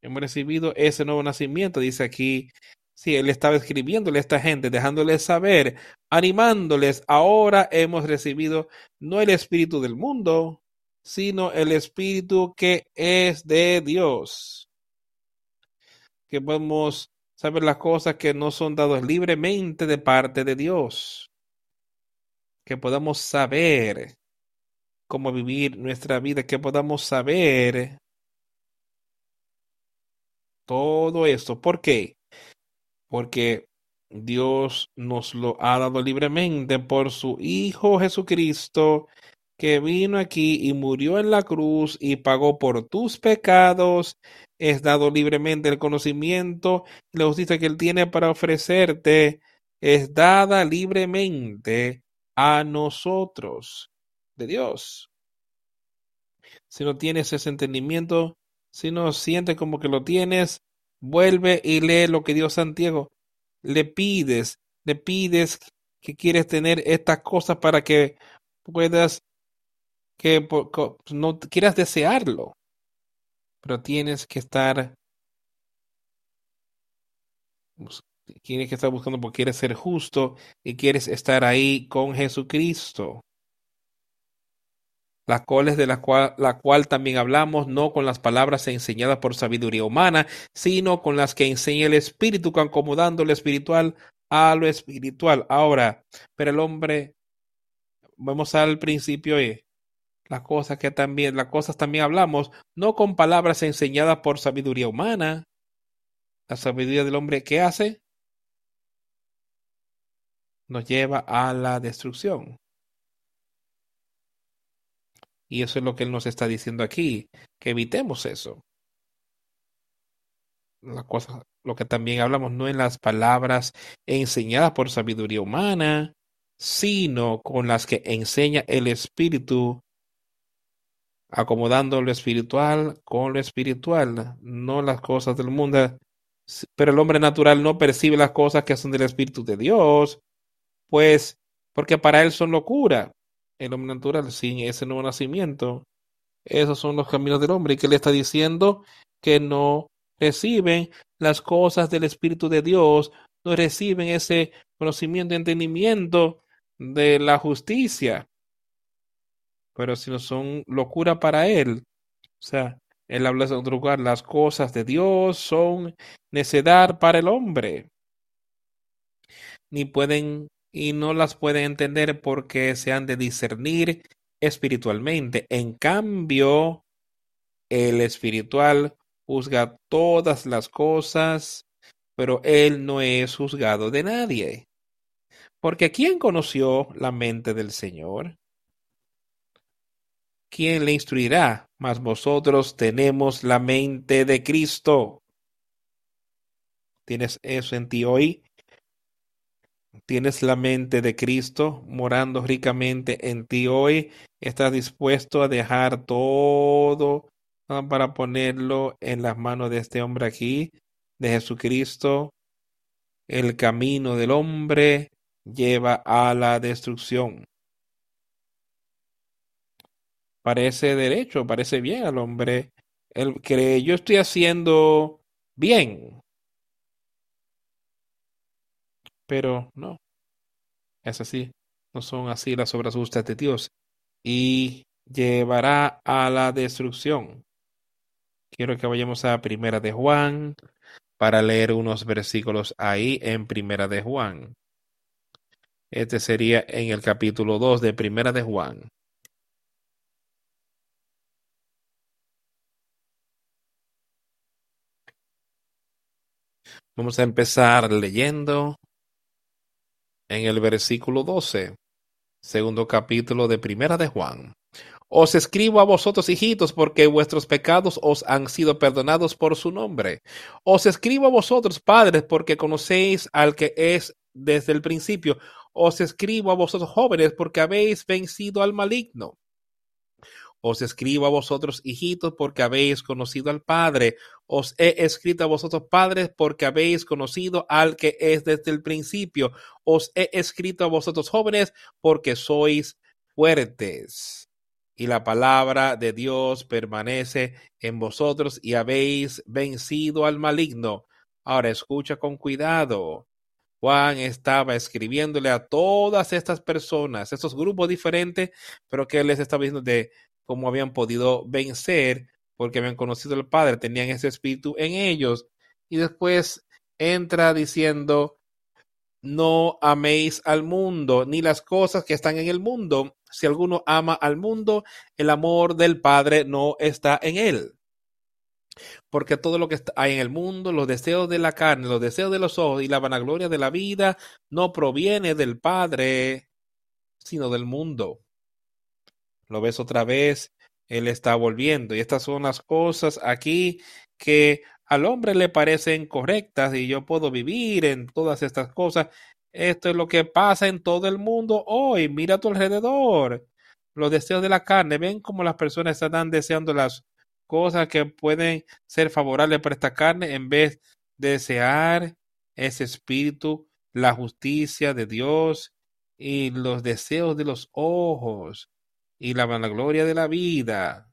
hemos recibido ese nuevo nacimiento, dice aquí. Sí, él estaba escribiéndole a esta gente, dejándoles saber, animándoles, ahora hemos recibido no el Espíritu del mundo, sino el Espíritu que es de Dios. Que podemos saber las cosas que no son dadas libremente de parte de Dios. Que podamos saber cómo vivir nuestra vida, que podamos saber todo esto. ¿Por qué? Porque Dios nos lo ha dado libremente por su Hijo Jesucristo, que vino aquí y murió en la cruz y pagó por tus pecados, es dado libremente el conocimiento la justicia que Él tiene para ofrecerte, es dada libremente a nosotros de Dios. Si no tienes ese entendimiento, si no sientes como que lo tienes, vuelve y lee lo que Dios Santiago le pides, le pides que quieres tener estas cosas para que puedas que no quieras desearlo, pero tienes que estar tienes que estar buscando porque quieres ser justo y quieres estar ahí con Jesucristo. La cual es de la cual, la cual también hablamos, no con las palabras enseñadas por sabiduría humana, sino con las que enseña el Espíritu, acomodando lo espiritual a lo espiritual. Ahora, pero el hombre, vamos al principio, eh, las cosas que también, las cosas también hablamos, no con palabras enseñadas por sabiduría humana. La sabiduría del hombre, ¿qué hace? Nos lleva a la destrucción. Y eso es lo que él nos está diciendo aquí, que evitemos eso. La cosa, lo que también hablamos no en las palabras enseñadas por sabiduría humana, sino con las que enseña el Espíritu acomodando lo espiritual con lo espiritual, no las cosas del mundo. Pero el hombre natural no percibe las cosas que son del Espíritu de Dios, pues porque para él son locura. El hombre natural sin ese nuevo nacimiento, esos son los caminos del hombre y que le está diciendo que no reciben las cosas del Espíritu de Dios, no reciben ese conocimiento entendimiento de la justicia pero si no son locura para él. O sea, él habla de otro lugar, las cosas de Dios son necedad para el hombre. Ni pueden y no las pueden entender porque se han de discernir espiritualmente. En cambio, el espiritual juzga todas las cosas, pero él no es juzgado de nadie. Porque ¿quién conoció la mente del Señor? ¿Quién le instruirá? Mas vosotros tenemos la mente de Cristo. ¿Tienes eso en ti hoy? ¿Tienes la mente de Cristo morando ricamente en ti hoy? ¿Estás dispuesto a dejar todo para ponerlo en las manos de este hombre aquí, de Jesucristo? El camino del hombre lleva a la destrucción parece derecho, parece bien al hombre. Él cree, yo estoy haciendo bien. Pero no, es así, no son así las obras justas de Dios. Y llevará a la destrucción. Quiero que vayamos a Primera de Juan para leer unos versículos ahí en Primera de Juan. Este sería en el capítulo 2 de Primera de Juan. Vamos a empezar leyendo en el versículo 12, segundo capítulo de Primera de Juan. Os escribo a vosotros, hijitos, porque vuestros pecados os han sido perdonados por su nombre. Os escribo a vosotros, padres, porque conocéis al que es desde el principio. Os escribo a vosotros, jóvenes, porque habéis vencido al maligno. Os escribo a vosotros, hijitos, porque habéis conocido al Padre. Os he escrito a vosotros, padres, porque habéis conocido al que es desde el principio. Os he escrito a vosotros, jóvenes, porque sois fuertes. Y la palabra de Dios permanece en vosotros y habéis vencido al maligno. Ahora escucha con cuidado. Juan estaba escribiéndole a todas estas personas, estos grupos diferentes, pero que él les estaba diciendo de cómo habían podido vencer porque habían conocido al Padre, tenían ese espíritu en ellos. Y después entra diciendo, no améis al mundo, ni las cosas que están en el mundo. Si alguno ama al mundo, el amor del Padre no está en él. Porque todo lo que hay en el mundo, los deseos de la carne, los deseos de los ojos y la vanagloria de la vida, no proviene del Padre, sino del mundo lo ves otra vez, él está volviendo. Y estas son las cosas aquí que al hombre le parecen correctas y yo puedo vivir en todas estas cosas. Esto es lo que pasa en todo el mundo hoy. Mira a tu alrededor. Los deseos de la carne. Ven cómo las personas están deseando las cosas que pueden ser favorables para esta carne en vez de desear ese espíritu, la justicia de Dios y los deseos de los ojos y la vanagloria de la vida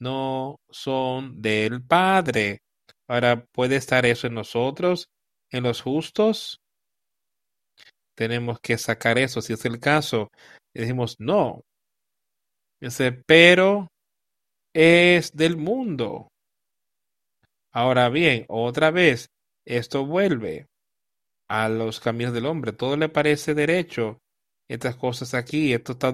no son del Padre. Ahora, ¿puede estar eso en nosotros, en los justos? Tenemos que sacar eso, si es el caso. Y decimos, no. Dice, pero es del mundo. Ahora bien, otra vez, esto vuelve a los caminos del hombre. Todo le parece derecho. Estas cosas aquí, esto está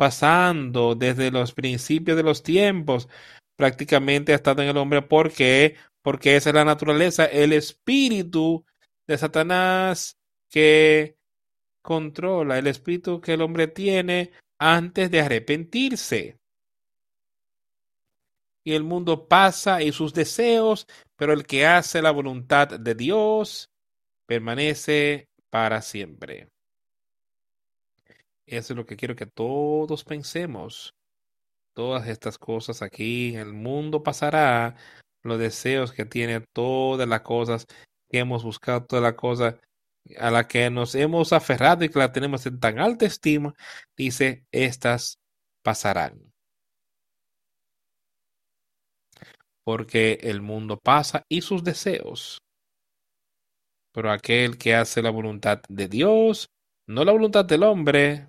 pasando desde los principios de los tiempos, prácticamente ha estado en el hombre. ¿Por qué? Porque esa es la naturaleza, el espíritu de Satanás que controla, el espíritu que el hombre tiene antes de arrepentirse. Y el mundo pasa y sus deseos, pero el que hace la voluntad de Dios permanece para siempre. Eso es lo que quiero que todos pensemos. Todas estas cosas aquí en el mundo pasará. Los deseos que tiene todas las cosas que hemos buscado, todas las cosas a las que nos hemos aferrado y que la tenemos en tan alta estima, dice, estas pasarán. Porque el mundo pasa y sus deseos. Pero aquel que hace la voluntad de Dios, no la voluntad del hombre,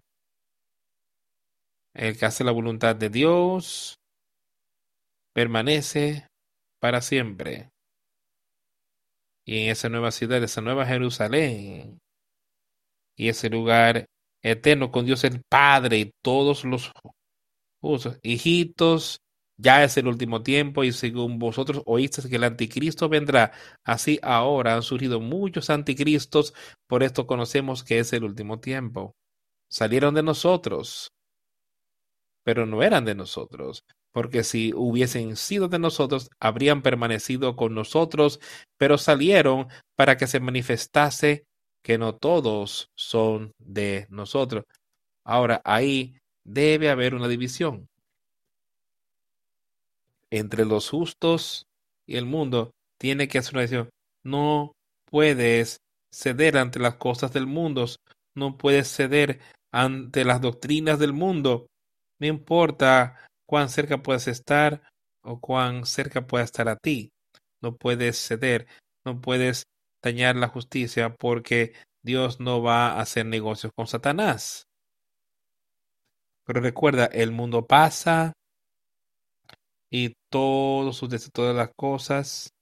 el que hace la voluntad de Dios permanece para siempre. Y en esa nueva ciudad, esa nueva Jerusalén, y ese lugar eterno con Dios el Padre y todos los hijitos, ya es el último tiempo y según vosotros oísteis que el anticristo vendrá. Así ahora han surgido muchos anticristos, por esto conocemos que es el último tiempo. Salieron de nosotros, pero no eran de nosotros, porque si hubiesen sido de nosotros, habrían permanecido con nosotros, pero salieron para que se manifestase que no todos son de nosotros. Ahora, ahí debe haber una división entre los justos y el mundo. Tiene que hacer una división. No puedes ceder ante las cosas del mundo, no puedes ceder ante las doctrinas del mundo, no importa cuán cerca puedas estar o cuán cerca pueda estar a ti. No puedes ceder, no puedes dañar la justicia porque Dios no va a hacer negocios con Satanás. Pero recuerda, el mundo pasa y todo sucede, todas las cosas,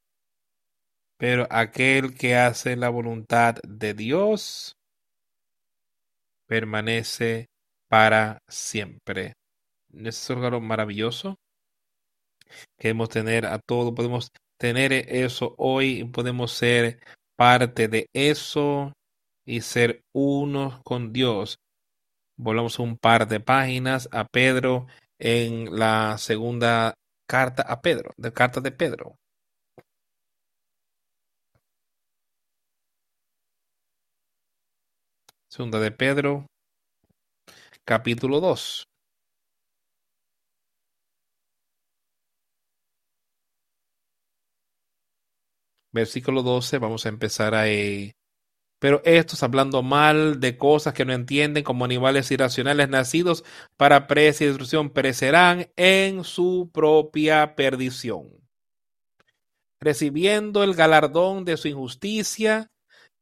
pero aquel que hace la voluntad de Dios permanece para siempre es órgano maravilloso. Queremos tener a todo, podemos tener eso hoy, podemos ser parte de eso y ser uno con Dios. Volvamos un par de páginas a Pedro en la segunda carta a Pedro, de carta de Pedro. Segunda de Pedro, capítulo 2. Versículo 12, vamos a empezar ahí. Pero estos hablando mal de cosas que no entienden como animales irracionales nacidos para destrucción perecerán en su propia perdición, recibiendo el galardón de su injusticia,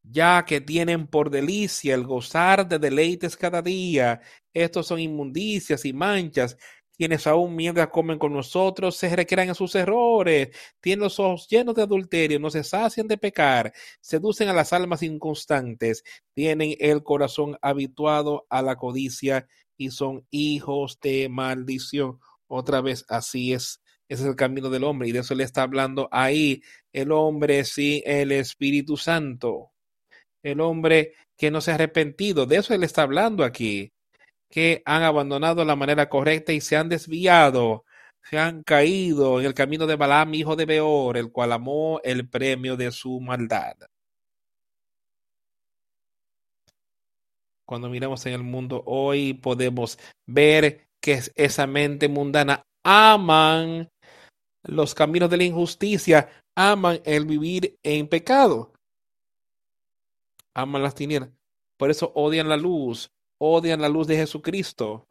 ya que tienen por delicia el gozar de deleites cada día. Estos son inmundicias y manchas quienes aún mientras comen con nosotros se recrean en sus errores, tienen los ojos llenos de adulterio, no se sacian de pecar, seducen a las almas inconstantes, tienen el corazón habituado a la codicia y son hijos de maldición. Otra vez, así es. Ese es el camino del hombre y de eso le está hablando ahí el hombre sin el Espíritu Santo. El hombre que no se ha arrepentido, de eso él está hablando aquí que han abandonado la manera correcta y se han desviado, se han caído en el camino de Balaam, hijo de Beor, el cual amó el premio de su maldad. Cuando miramos en el mundo hoy podemos ver que esa mente mundana aman los caminos de la injusticia, aman el vivir en pecado, aman las tinieblas. Por eso odian la luz, odian la luz de Jesucristo.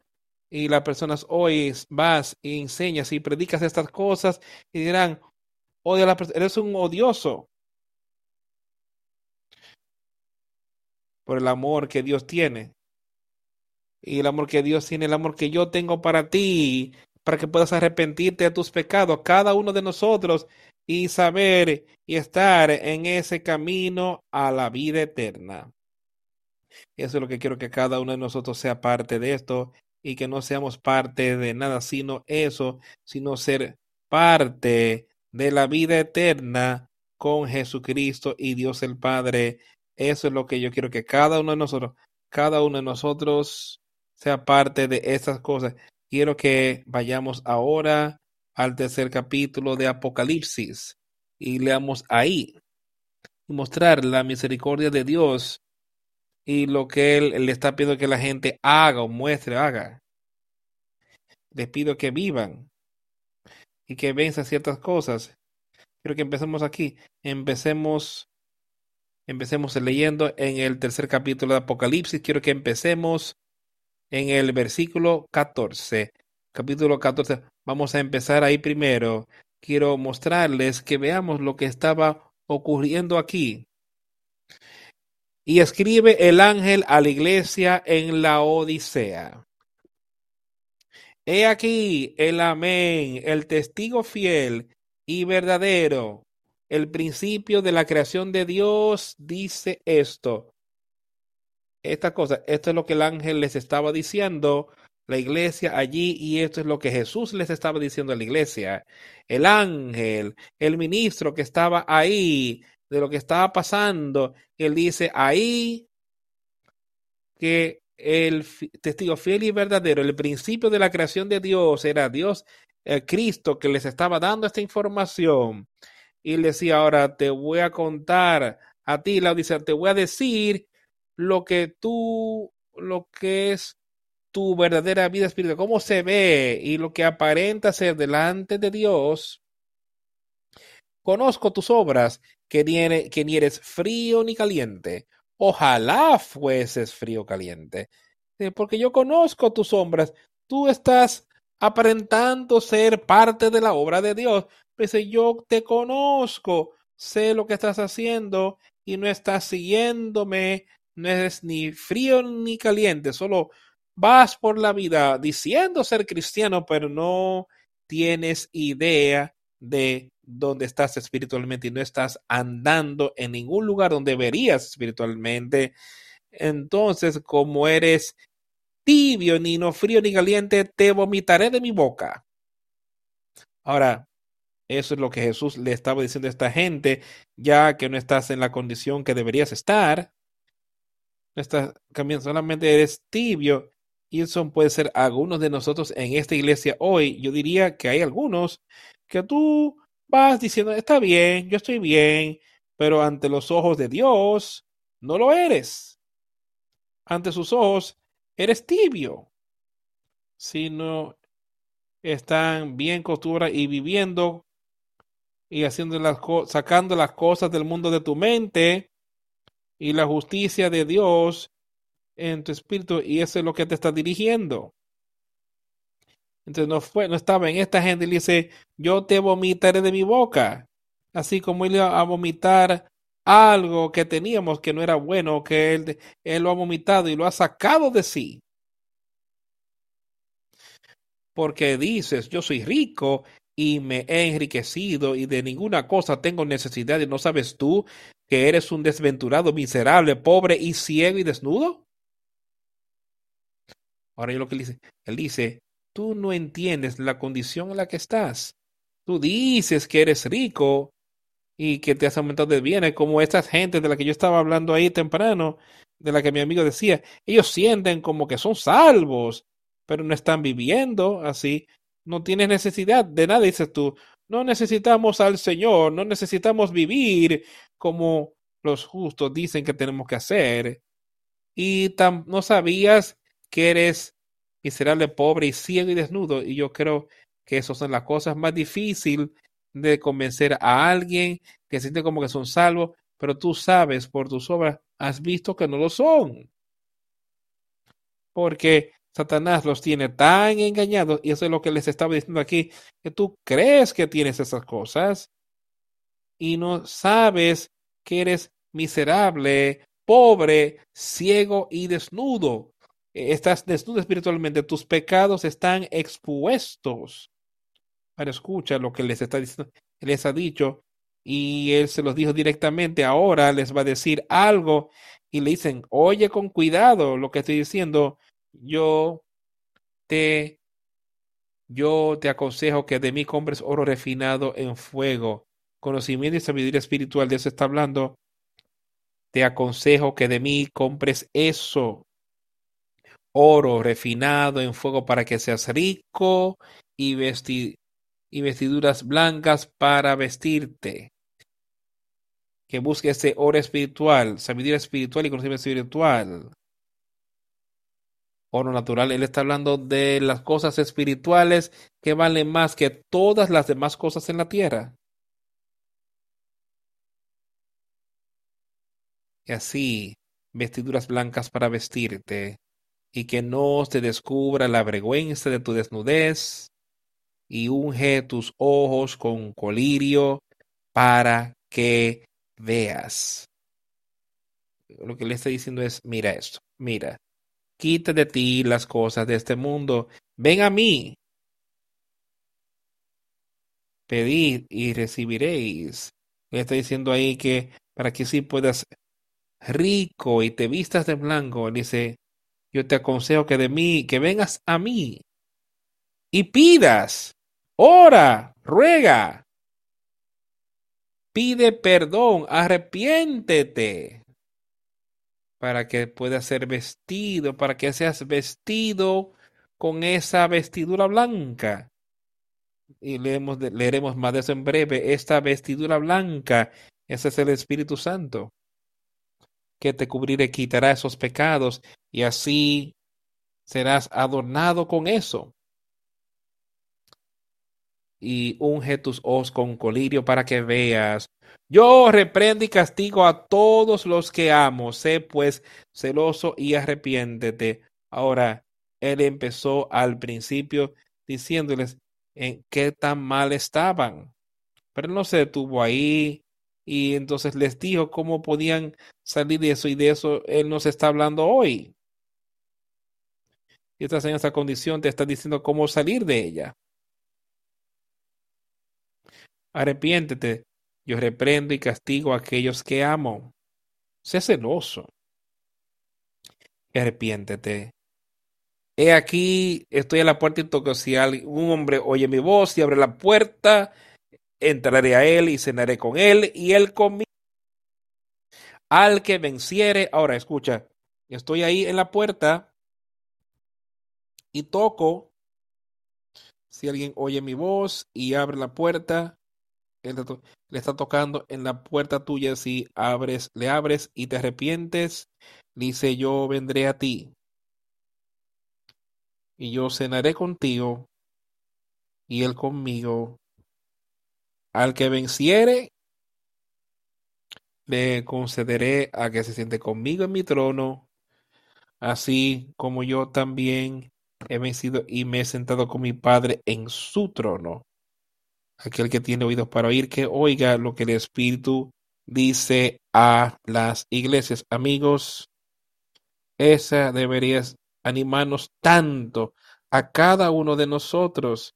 Y las personas hoy vas y enseñas y predicas estas cosas y dirán, odia la eres un odioso por el amor que Dios tiene. Y el amor que Dios tiene, el amor que yo tengo para ti, para que puedas arrepentirte de tus pecados, cada uno de nosotros, y saber y estar en ese camino a la vida eterna. Eso es lo que quiero que cada uno de nosotros sea parte de esto y que no seamos parte de nada sino eso, sino ser parte de la vida eterna con Jesucristo y Dios el Padre. Eso es lo que yo quiero que cada uno de nosotros, cada uno de nosotros sea parte de esas cosas. Quiero que vayamos ahora al tercer capítulo de Apocalipsis y leamos ahí y mostrar la misericordia de Dios y lo que él le está pidiendo que la gente haga o muestre, haga. Les pido que vivan y que venzan ciertas cosas. Quiero que empecemos aquí. Empecemos, empecemos leyendo en el tercer capítulo de Apocalipsis. Quiero que empecemos en el versículo 14. Capítulo 14. Vamos a empezar ahí primero. Quiero mostrarles que veamos lo que estaba ocurriendo aquí. Y escribe el ángel a la iglesia en la Odisea. He aquí el amén, el testigo fiel y verdadero, el principio de la creación de Dios dice esto. Esta cosa, esto es lo que el ángel les estaba diciendo, la iglesia allí, y esto es lo que Jesús les estaba diciendo a la iglesia. El ángel, el ministro que estaba ahí, de lo que estaba pasando. Él dice ahí que el testigo fiel y verdadero, el principio de la creación de Dios era Dios, el Cristo, que les estaba dando esta información. Y le decía, ahora te voy a contar a ti, la te voy a decir lo que tú, lo que es tu verdadera vida espiritual, cómo se ve y lo que aparenta ser delante de Dios. Conozco tus obras que ni, eres frío ni caliente. Ojalá fueses frío caliente. Porque yo conozco tus sombras. Tú estás aparentando ser parte de la obra de Dios. Pues yo te conozco, sé lo que estás haciendo y no estás siguiéndome, no eres ni frío ni caliente, solo vas por la vida diciendo ser cristiano, pero no tienes idea de donde estás espiritualmente y no estás andando en ningún lugar donde deberías espiritualmente, entonces como eres tibio, ni no frío ni caliente, te vomitaré de mi boca. Ahora, eso es lo que Jesús le estaba diciendo a esta gente, ya que no estás en la condición que deberías estar. No estás cambiando, solamente eres tibio. Y eso puede ser algunos de nosotros en esta iglesia hoy. Yo diría que hay algunos que tú vas diciendo, está bien, yo estoy bien, pero ante los ojos de Dios no lo eres. Ante sus ojos eres tibio. Si no están bien costura y viviendo y haciendo las sacando las cosas del mundo de tu mente y la justicia de Dios en tu espíritu y eso es lo que te está dirigiendo. Entonces no fue, no estaba en esta gente y le dice, yo te vomitaré de mi boca, así como él iba a vomitar algo que teníamos que no era bueno, que él, él lo ha vomitado y lo ha sacado de sí. Porque dices, yo soy rico y me he enriquecido y de ninguna cosa tengo necesidad y no sabes tú que eres un desventurado, miserable, pobre y ciego y desnudo. Ahora yo lo que él dice, él dice, tú no entiendes la condición en la que estás. Tú dices que eres rico y que te has aumentado de bienes, como estas gente de la que yo estaba hablando ahí temprano, de la que mi amigo decía, ellos sienten como que son salvos, pero no están viviendo así no tienes necesidad de nada, dices tú. No necesitamos al Señor, no necesitamos vivir como los justos dicen que tenemos que hacer. Y no sabías que eres miserable, pobre y ciego y desnudo. Y yo creo que esas son las cosas más difíciles de convencer a alguien que siente como que son salvos, pero tú sabes por tus obras, has visto que no lo son. Porque Satanás los tiene tan engañados, y eso es lo que les estaba diciendo aquí, que tú crees que tienes esas cosas y no sabes que eres miserable, pobre, ciego y desnudo. Estás desnudo espiritualmente, tus pecados están expuestos. Ahora escucha lo que les está diciendo, les ha dicho, y él se los dijo directamente, ahora les va a decir algo, y le dicen, oye con cuidado lo que estoy diciendo, yo te yo te aconsejo que de mí compres oro refinado en fuego, conocimiento y sabiduría espiritual, de eso está hablando. Te aconsejo que de mí compres eso, oro refinado en fuego para que seas rico y, y vestiduras blancas para vestirte. Que busques ese oro espiritual, sabiduría espiritual y conocimiento espiritual oro natural. Él está hablando de las cosas espirituales que valen más que todas las demás cosas en la tierra. Y así, vestiduras blancas para vestirte, y que no te descubra la vergüenza de tu desnudez, y unge tus ojos con colirio para que veas. Lo que le está diciendo es, mira esto, mira, Quita de ti las cosas de este mundo. Ven a mí. Pedid y recibiréis. está diciendo ahí que para que sí puedas rico y te vistas de blanco, dice, yo te aconsejo que de mí, que vengas a mí y pidas, ora, ruega, pide perdón, arrepiéntete para que puedas ser vestido, para que seas vestido con esa vestidura blanca. Y leemos, leeremos más de eso en breve. Esta vestidura blanca, ese es el Espíritu Santo, que te cubrirá, quitará esos pecados y así serás adornado con eso y unge tus ojos con colirio para que veas. Yo reprendo y castigo a todos los que amo. Sé pues celoso y arrepiéntete. Ahora, él empezó al principio diciéndoles en qué tan mal estaban. Pero no se detuvo ahí y entonces les dijo cómo podían salir de eso y de eso él nos está hablando hoy. Y estás en esa condición, te está diciendo cómo salir de ella. Arrepiéntete, yo reprendo y castigo a aquellos que amo. Sé celoso. arrepiéntete. He aquí, estoy a la puerta y toco. Si un hombre oye mi voz y abre la puerta, entraré a él y cenaré con él y él conmigo. Al que venciere, ahora escucha, estoy ahí en la puerta y toco. Si alguien oye mi voz y abre la puerta, le está tocando en la puerta tuya si abres, le abres y te arrepientes, dice yo vendré a ti y yo cenaré contigo y él conmigo. Al que venciere, le concederé a que se siente conmigo en mi trono, así como yo también he vencido y me he sentado con mi Padre en su trono. Aquel que tiene oídos para oír, que oiga lo que el Espíritu dice a las iglesias. Amigos, esa debería animarnos tanto a cada uno de nosotros.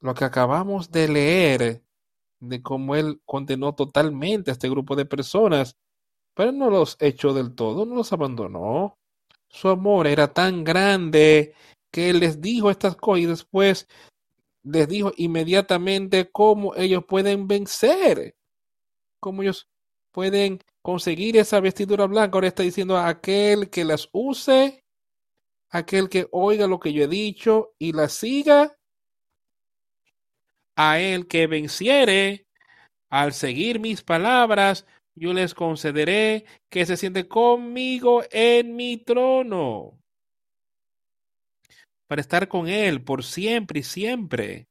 Lo que acabamos de leer, de cómo Él condenó totalmente a este grupo de personas, pero no los echó del todo, no los abandonó. Su amor era tan grande que Él les dijo estas cosas y después les dijo inmediatamente cómo ellos pueden vencer, cómo ellos pueden conseguir esa vestidura blanca. Ahora está diciendo a aquel que las use, aquel que oiga lo que yo he dicho y la siga, a él que venciere, al seguir mis palabras, yo les concederé que se siente conmigo en mi trono, para estar con él por siempre y siempre.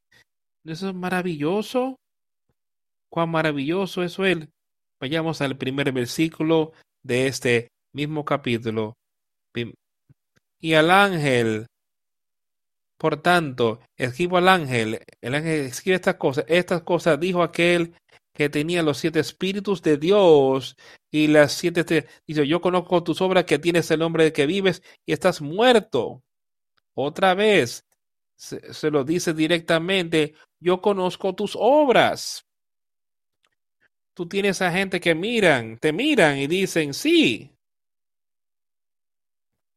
Eso es maravilloso. Cuán maravilloso es él. Vayamos al primer versículo de este mismo capítulo. Y al ángel, por tanto, escribo al ángel, el ángel escribe estas cosas, estas cosas dijo aquel que tenía los siete espíritus de Dios y las siete, dice, yo conozco tus obras que tienes el nombre de que vives y estás muerto. Otra vez, se, se lo dice directamente, yo conozco tus obras tú tienes a gente que miran, te miran y dicen, sí,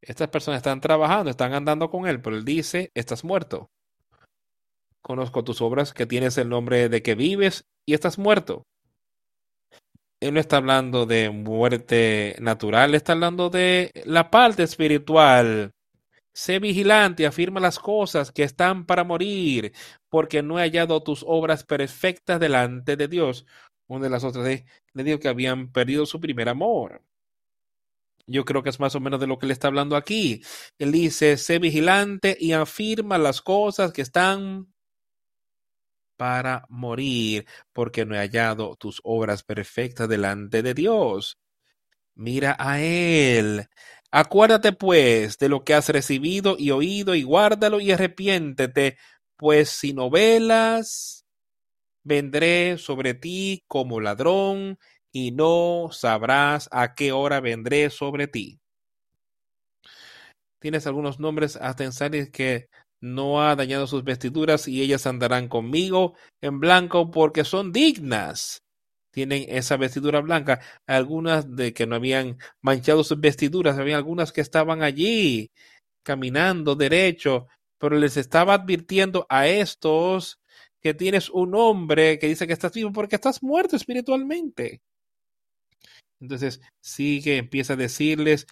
estas personas están trabajando, están andando con él, pero él dice, estás muerto. Conozco tus obras, que tienes el nombre de que vives y estás muerto. Él no está hablando de muerte natural, está hablando de la parte espiritual. Sé vigilante, afirma las cosas que están para morir, porque no he hallado tus obras perfectas delante de Dios una de las otras le dijo que habían perdido su primer amor. Yo creo que es más o menos de lo que le está hablando aquí. Él dice, sé vigilante y afirma las cosas que están para morir, porque no he hallado tus obras perfectas delante de Dios. Mira a Él. Acuérdate pues de lo que has recibido y oído y guárdalo y arrepiéntete, pues si no velas, vendré sobre ti como ladrón, y no sabrás a qué hora vendré sobre ti. Tienes algunos nombres atensares que no ha dañado sus vestiduras y ellas andarán conmigo en blanco porque son dignas. Tienen esa vestidura blanca. Algunas de que no habían manchado sus vestiduras, había algunas que estaban allí caminando derecho, pero les estaba advirtiendo a estos que tienes un hombre que dice que estás vivo porque estás muerto espiritualmente. Entonces sigue, empieza a decirles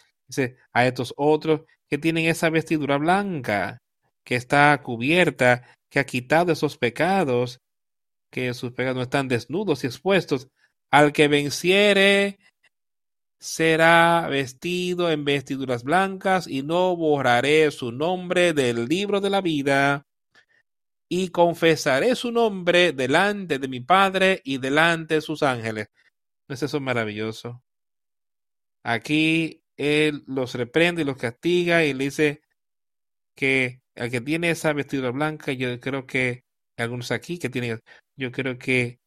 a estos otros que tienen esa vestidura blanca, que está cubierta, que ha quitado esos pecados, que sus pecados no están desnudos y expuestos. Al que venciere será vestido en vestiduras blancas y no borraré su nombre del libro de la vida y confesaré su nombre delante de mi Padre y delante de sus ángeles. ¿No es eso maravilloso? Aquí Él los reprende y los castiga y le dice que al que tiene esa vestidura blanca, yo creo que algunos aquí que tienen, yo creo que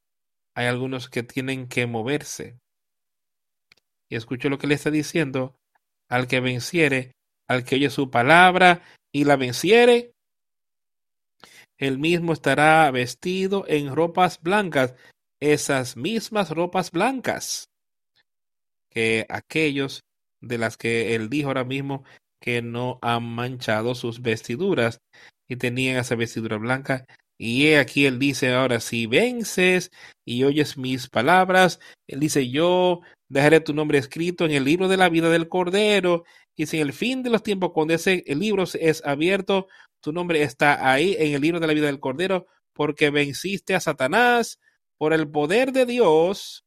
hay algunos que tienen que moverse. Y escucho lo que le está diciendo, al que venciere, al que oye su palabra y la venciere, él mismo estará vestido en ropas blancas, esas mismas ropas blancas que aquellos de las que él dijo ahora mismo que no han manchado sus vestiduras y tenían esa vestidura blanca. Y he aquí él dice ahora, si vences y oyes mis palabras, él dice, yo dejaré tu nombre escrito en el libro de la vida del Cordero, y si en el fin de los tiempos, cuando ese libro es abierto, tu nombre está ahí en el libro de la vida del Cordero, porque venciste a Satanás por el poder de Dios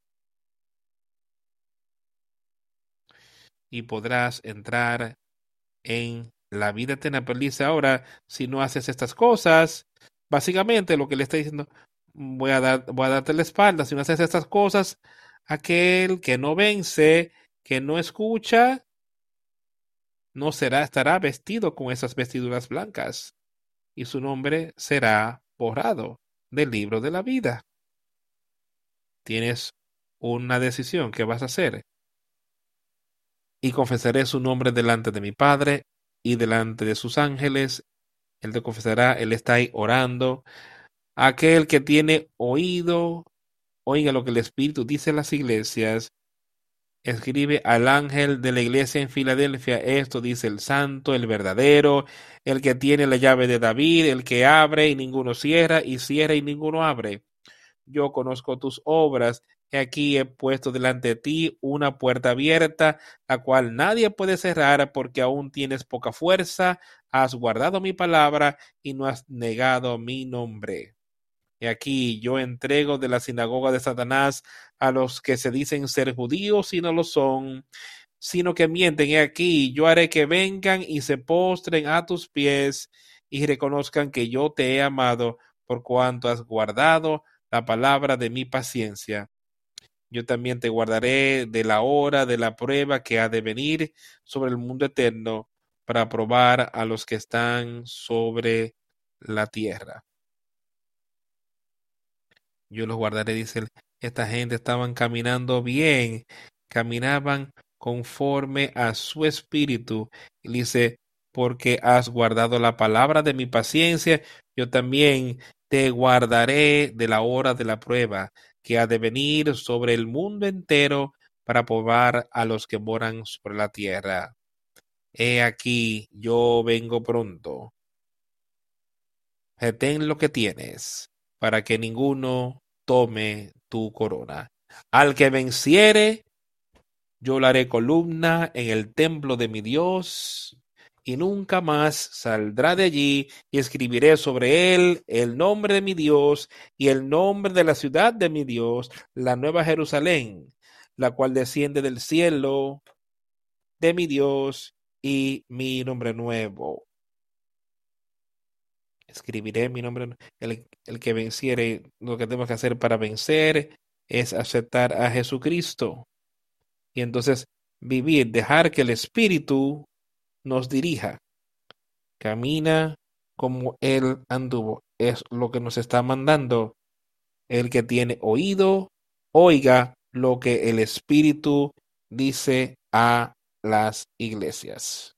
y podrás entrar en la vida eterna. Pero dice ahora, si no haces estas cosas, básicamente lo que le está diciendo, voy a, dar, voy a darte la espalda. Si no haces estas cosas, aquel que no vence, que no escucha, no será, estará vestido con esas vestiduras blancas, y su nombre será borrado del libro de la vida. Tienes una decisión que vas a hacer. Y confesaré su nombre delante de mi Padre y delante de sus ángeles. Él te confesará, Él está ahí orando. Aquel que tiene oído, oiga lo que el Espíritu dice en las iglesias. Escribe al ángel de la iglesia en Filadelfia, esto dice el santo, el verdadero, el que tiene la llave de David, el que abre y ninguno cierra, y cierra y ninguno abre. Yo conozco tus obras, y aquí he puesto delante de ti una puerta abierta, la cual nadie puede cerrar, porque aún tienes poca fuerza, has guardado mi palabra y no has negado mi nombre. Y aquí yo entrego de la sinagoga de Satanás a los que se dicen ser judíos y no lo son, sino que mienten. Y aquí yo haré que vengan y se postren a tus pies y reconozcan que yo te he amado por cuanto has guardado la palabra de mi paciencia. Yo también te guardaré de la hora de la prueba que ha de venir sobre el mundo eterno para probar a los que están sobre la tierra. Yo los guardaré, dice Esta gente estaban caminando bien, caminaban conforme a su espíritu. Y dice, porque has guardado la palabra de mi paciencia, yo también te guardaré de la hora de la prueba que ha de venir sobre el mundo entero para probar a los que moran sobre la tierra. He aquí, yo vengo pronto. Retén lo que tienes para que ninguno tome tu corona. Al que venciere, yo le haré columna en el templo de mi Dios, y nunca más saldrá de allí, y escribiré sobre él el nombre de mi Dios y el nombre de la ciudad de mi Dios, la nueva Jerusalén, la cual desciende del cielo de mi Dios y mi nombre nuevo escribiré mi nombre. El, el que venciere, lo que tenemos que hacer para vencer es aceptar a Jesucristo. Y entonces vivir, dejar que el Espíritu nos dirija. Camina como Él anduvo. Es lo que nos está mandando. El que tiene oído, oiga lo que el Espíritu dice a las iglesias.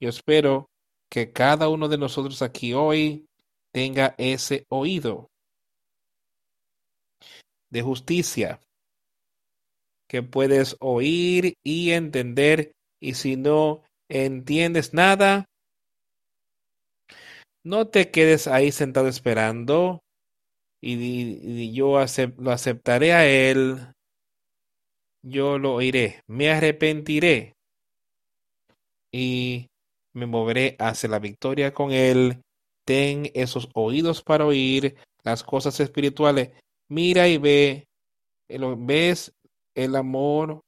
Yo espero que cada uno de nosotros aquí hoy tenga ese oído de justicia que puedes oír y entender y si no entiendes nada, no te quedes ahí sentado esperando y, yo lo aceptaré a él, yo lo oiré, me arrepentiré y me moveré hacia la victoria con Él. Ten esos oídos para oír las cosas espirituales. Mira y ve, ¿ves el amor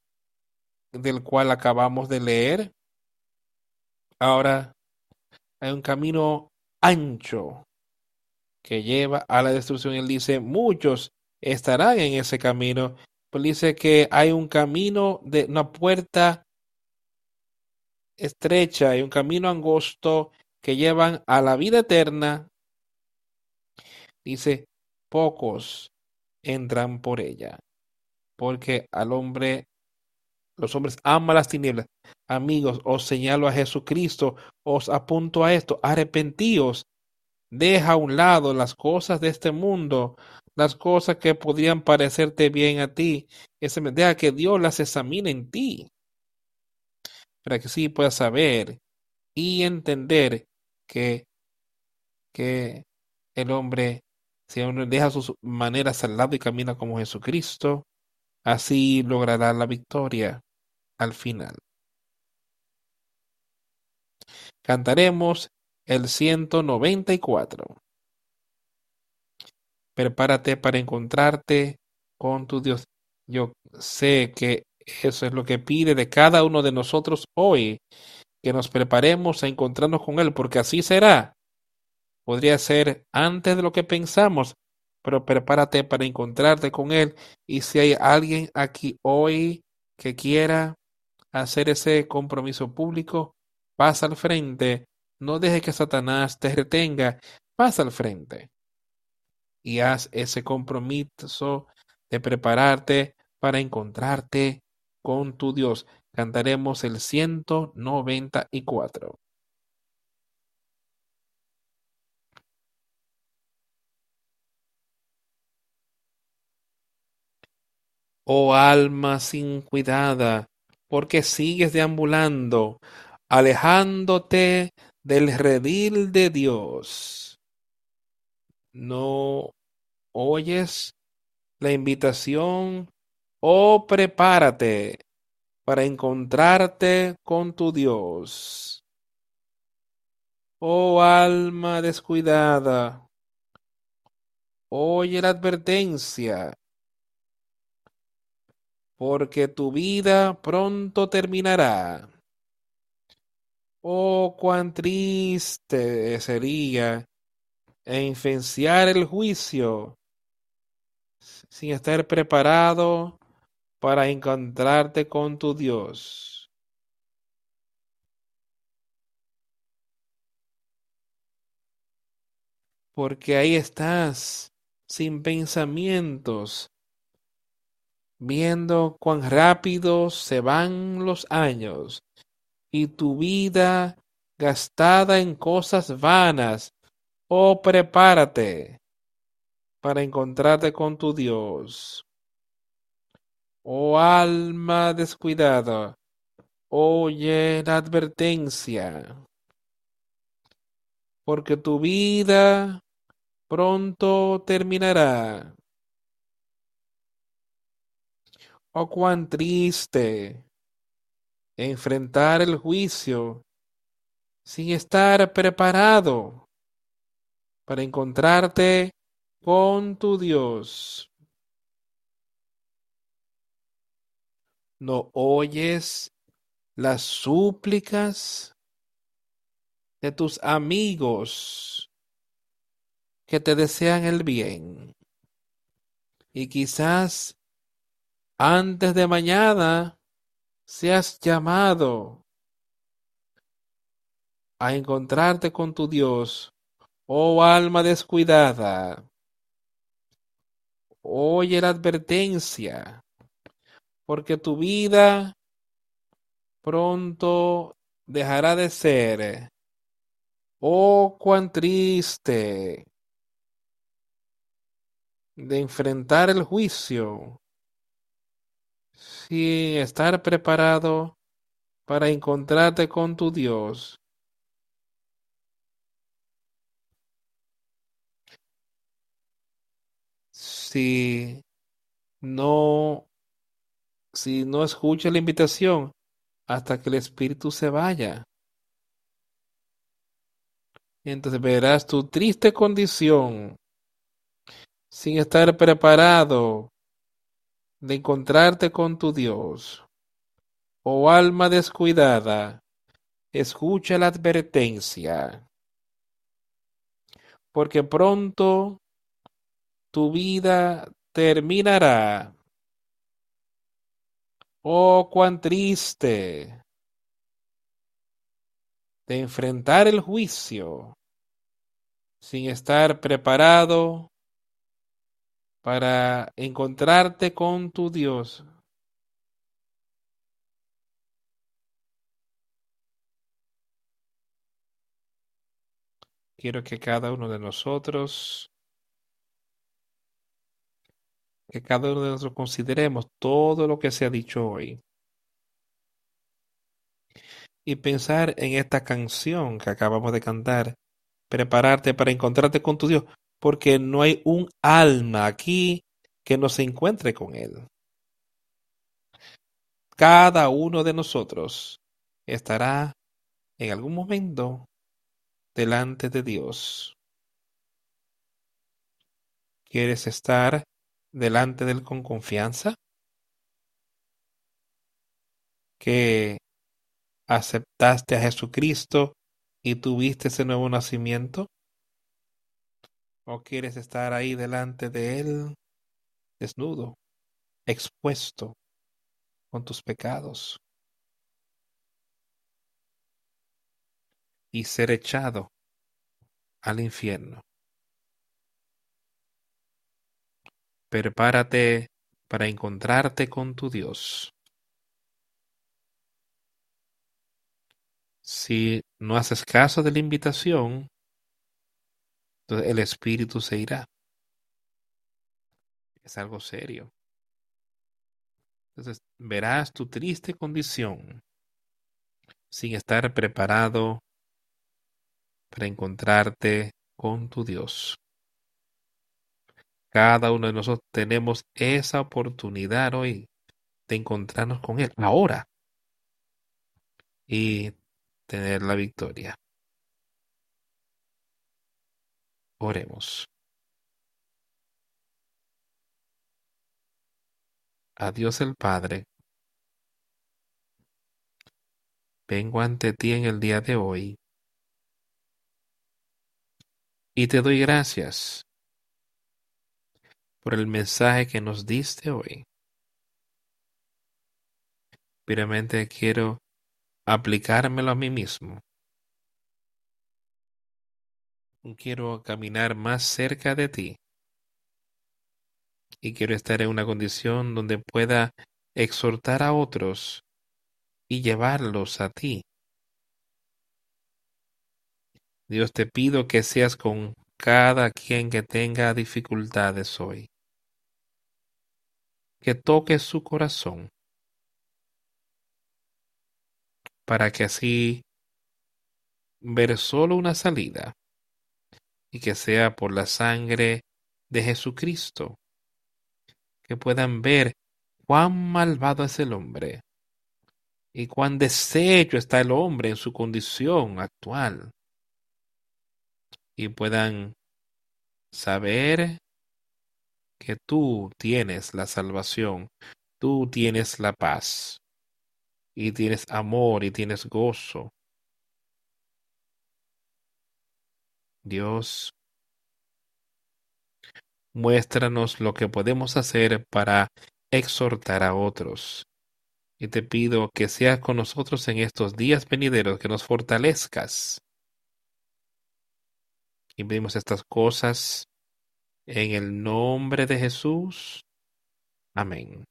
del cual acabamos de leer? Ahora hay un camino ancho que lleva a la destrucción. Él dice, muchos estarán en ese camino. Pero dice que hay un camino de una puerta estrecha y un camino angosto que llevan a la vida eterna, dice, pocos entran por ella, porque al hombre, los hombres aman las tinieblas. Amigos, os señalo a Jesucristo, os apunto a esto, arrepentíos, deja a un lado las cosas de este mundo, las cosas que podrían parecerte bien a ti, deja que Dios las examine en ti para que sí puedas saber y entender que, que el hombre, si uno deja sus maneras al lado y camina como Jesucristo, así logrará la victoria al final. Cantaremos el 194. Prepárate para encontrarte con tu Dios. Yo sé que eso es lo que pide de cada uno de nosotros hoy, que nos preparemos a encontrarnos con Él, porque así será. Podría ser antes de lo que pensamos, pero prepárate para encontrarte con Él. Y si hay alguien aquí hoy que quiera hacer ese compromiso público, pasa al frente. No dejes que Satanás te retenga. Pasa al frente y haz ese compromiso de prepararte para encontrarte con tu Dios. Cantaremos el 194. Oh alma sin cuidada, porque sigues deambulando, alejándote del redil de Dios. No oyes la invitación, oh prepárate para encontrarte con tu Dios. Oh alma descuidada, oye la advertencia porque tu vida pronto terminará. Oh, cuán triste sería influenciar el juicio sin estar preparado para encontrarte con tu Dios. Porque ahí estás, sin pensamientos, viendo cuán rápido se van los años y tu vida gastada en cosas vanas. Oh, prepárate para encontrarte con tu Dios. Oh alma descuidada, oye la advertencia, porque tu vida pronto terminará. Oh, cuán triste enfrentar el juicio sin estar preparado para encontrarte con tu Dios. No oyes las súplicas de tus amigos que te desean el bien. Y quizás antes de mañana seas llamado a encontrarte con tu Dios, oh alma descuidada. Oye la advertencia, porque tu vida pronto dejará de ser. Oh, cuán triste de enfrentar el juicio sin estar preparado para encontrarte con tu Dios. Si no, si no escucha la invitación hasta que el Espíritu se vaya. Entonces verás tu triste condición sin estar preparado de encontrarte con tu Dios. Oh alma descuidada, escucha la advertencia, porque pronto tu vida terminará. Oh, cuán triste de enfrentar el juicio sin estar preparado para encontrarte con tu Dios. Quiero que cada uno de nosotros, que cada uno de nosotros consideremos todo lo que se ha dicho hoy. Y pensar en esta canción que acabamos de cantar, prepararte para encontrarte con tu Dios porque no hay un alma aquí que no se encuentre con Él. Cada uno de nosotros estará en algún momento delante de Dios. ¿Quieres estar delante de Él con confianza? ¿Que aceptaste a Jesucristo y tuviste ese nuevo nacimiento? ¿O quieres estar ahí delante de Él, desnudo, expuesto con tus pecados y ser echado al infierno? Prepárate para encontrarte con tu Dios. Si no haces caso de la invitación, entonces el espíritu se irá. Es algo serio. Entonces verás tu triste condición sin estar preparado para encontrarte con tu Dios. Cada uno de nosotros tenemos esa oportunidad hoy de encontrarnos con Él ahora y tener la victoria. Oremos. A Dios el Padre, vengo ante ti en el día de hoy y te doy gracias por el mensaje que nos diste hoy. Primeramente quiero aplicármelo a mí mismo. Quiero caminar más cerca de ti. Y quiero estar en una condición donde pueda exhortar a otros y llevarlos a ti. Dios te pido que seas con cada quien que tenga dificultades hoy. Que toque su corazón para que así ver solo una salida y que sea por la sangre de Jesucristo, que puedan ver cuán malvado es el hombre y cuán deshecho está el hombre en su condición actual y puedan saber que tú tienes la salvación, tú tienes la paz y tienes amor y tienes gozo. Dios, muéstranos lo que podemos hacer para exhortar a otros. Y te pido que seas con nosotros en estos días venideros, que nos fortalezcas. Y pedimos estas cosas en el nombre de Jesús. Amén.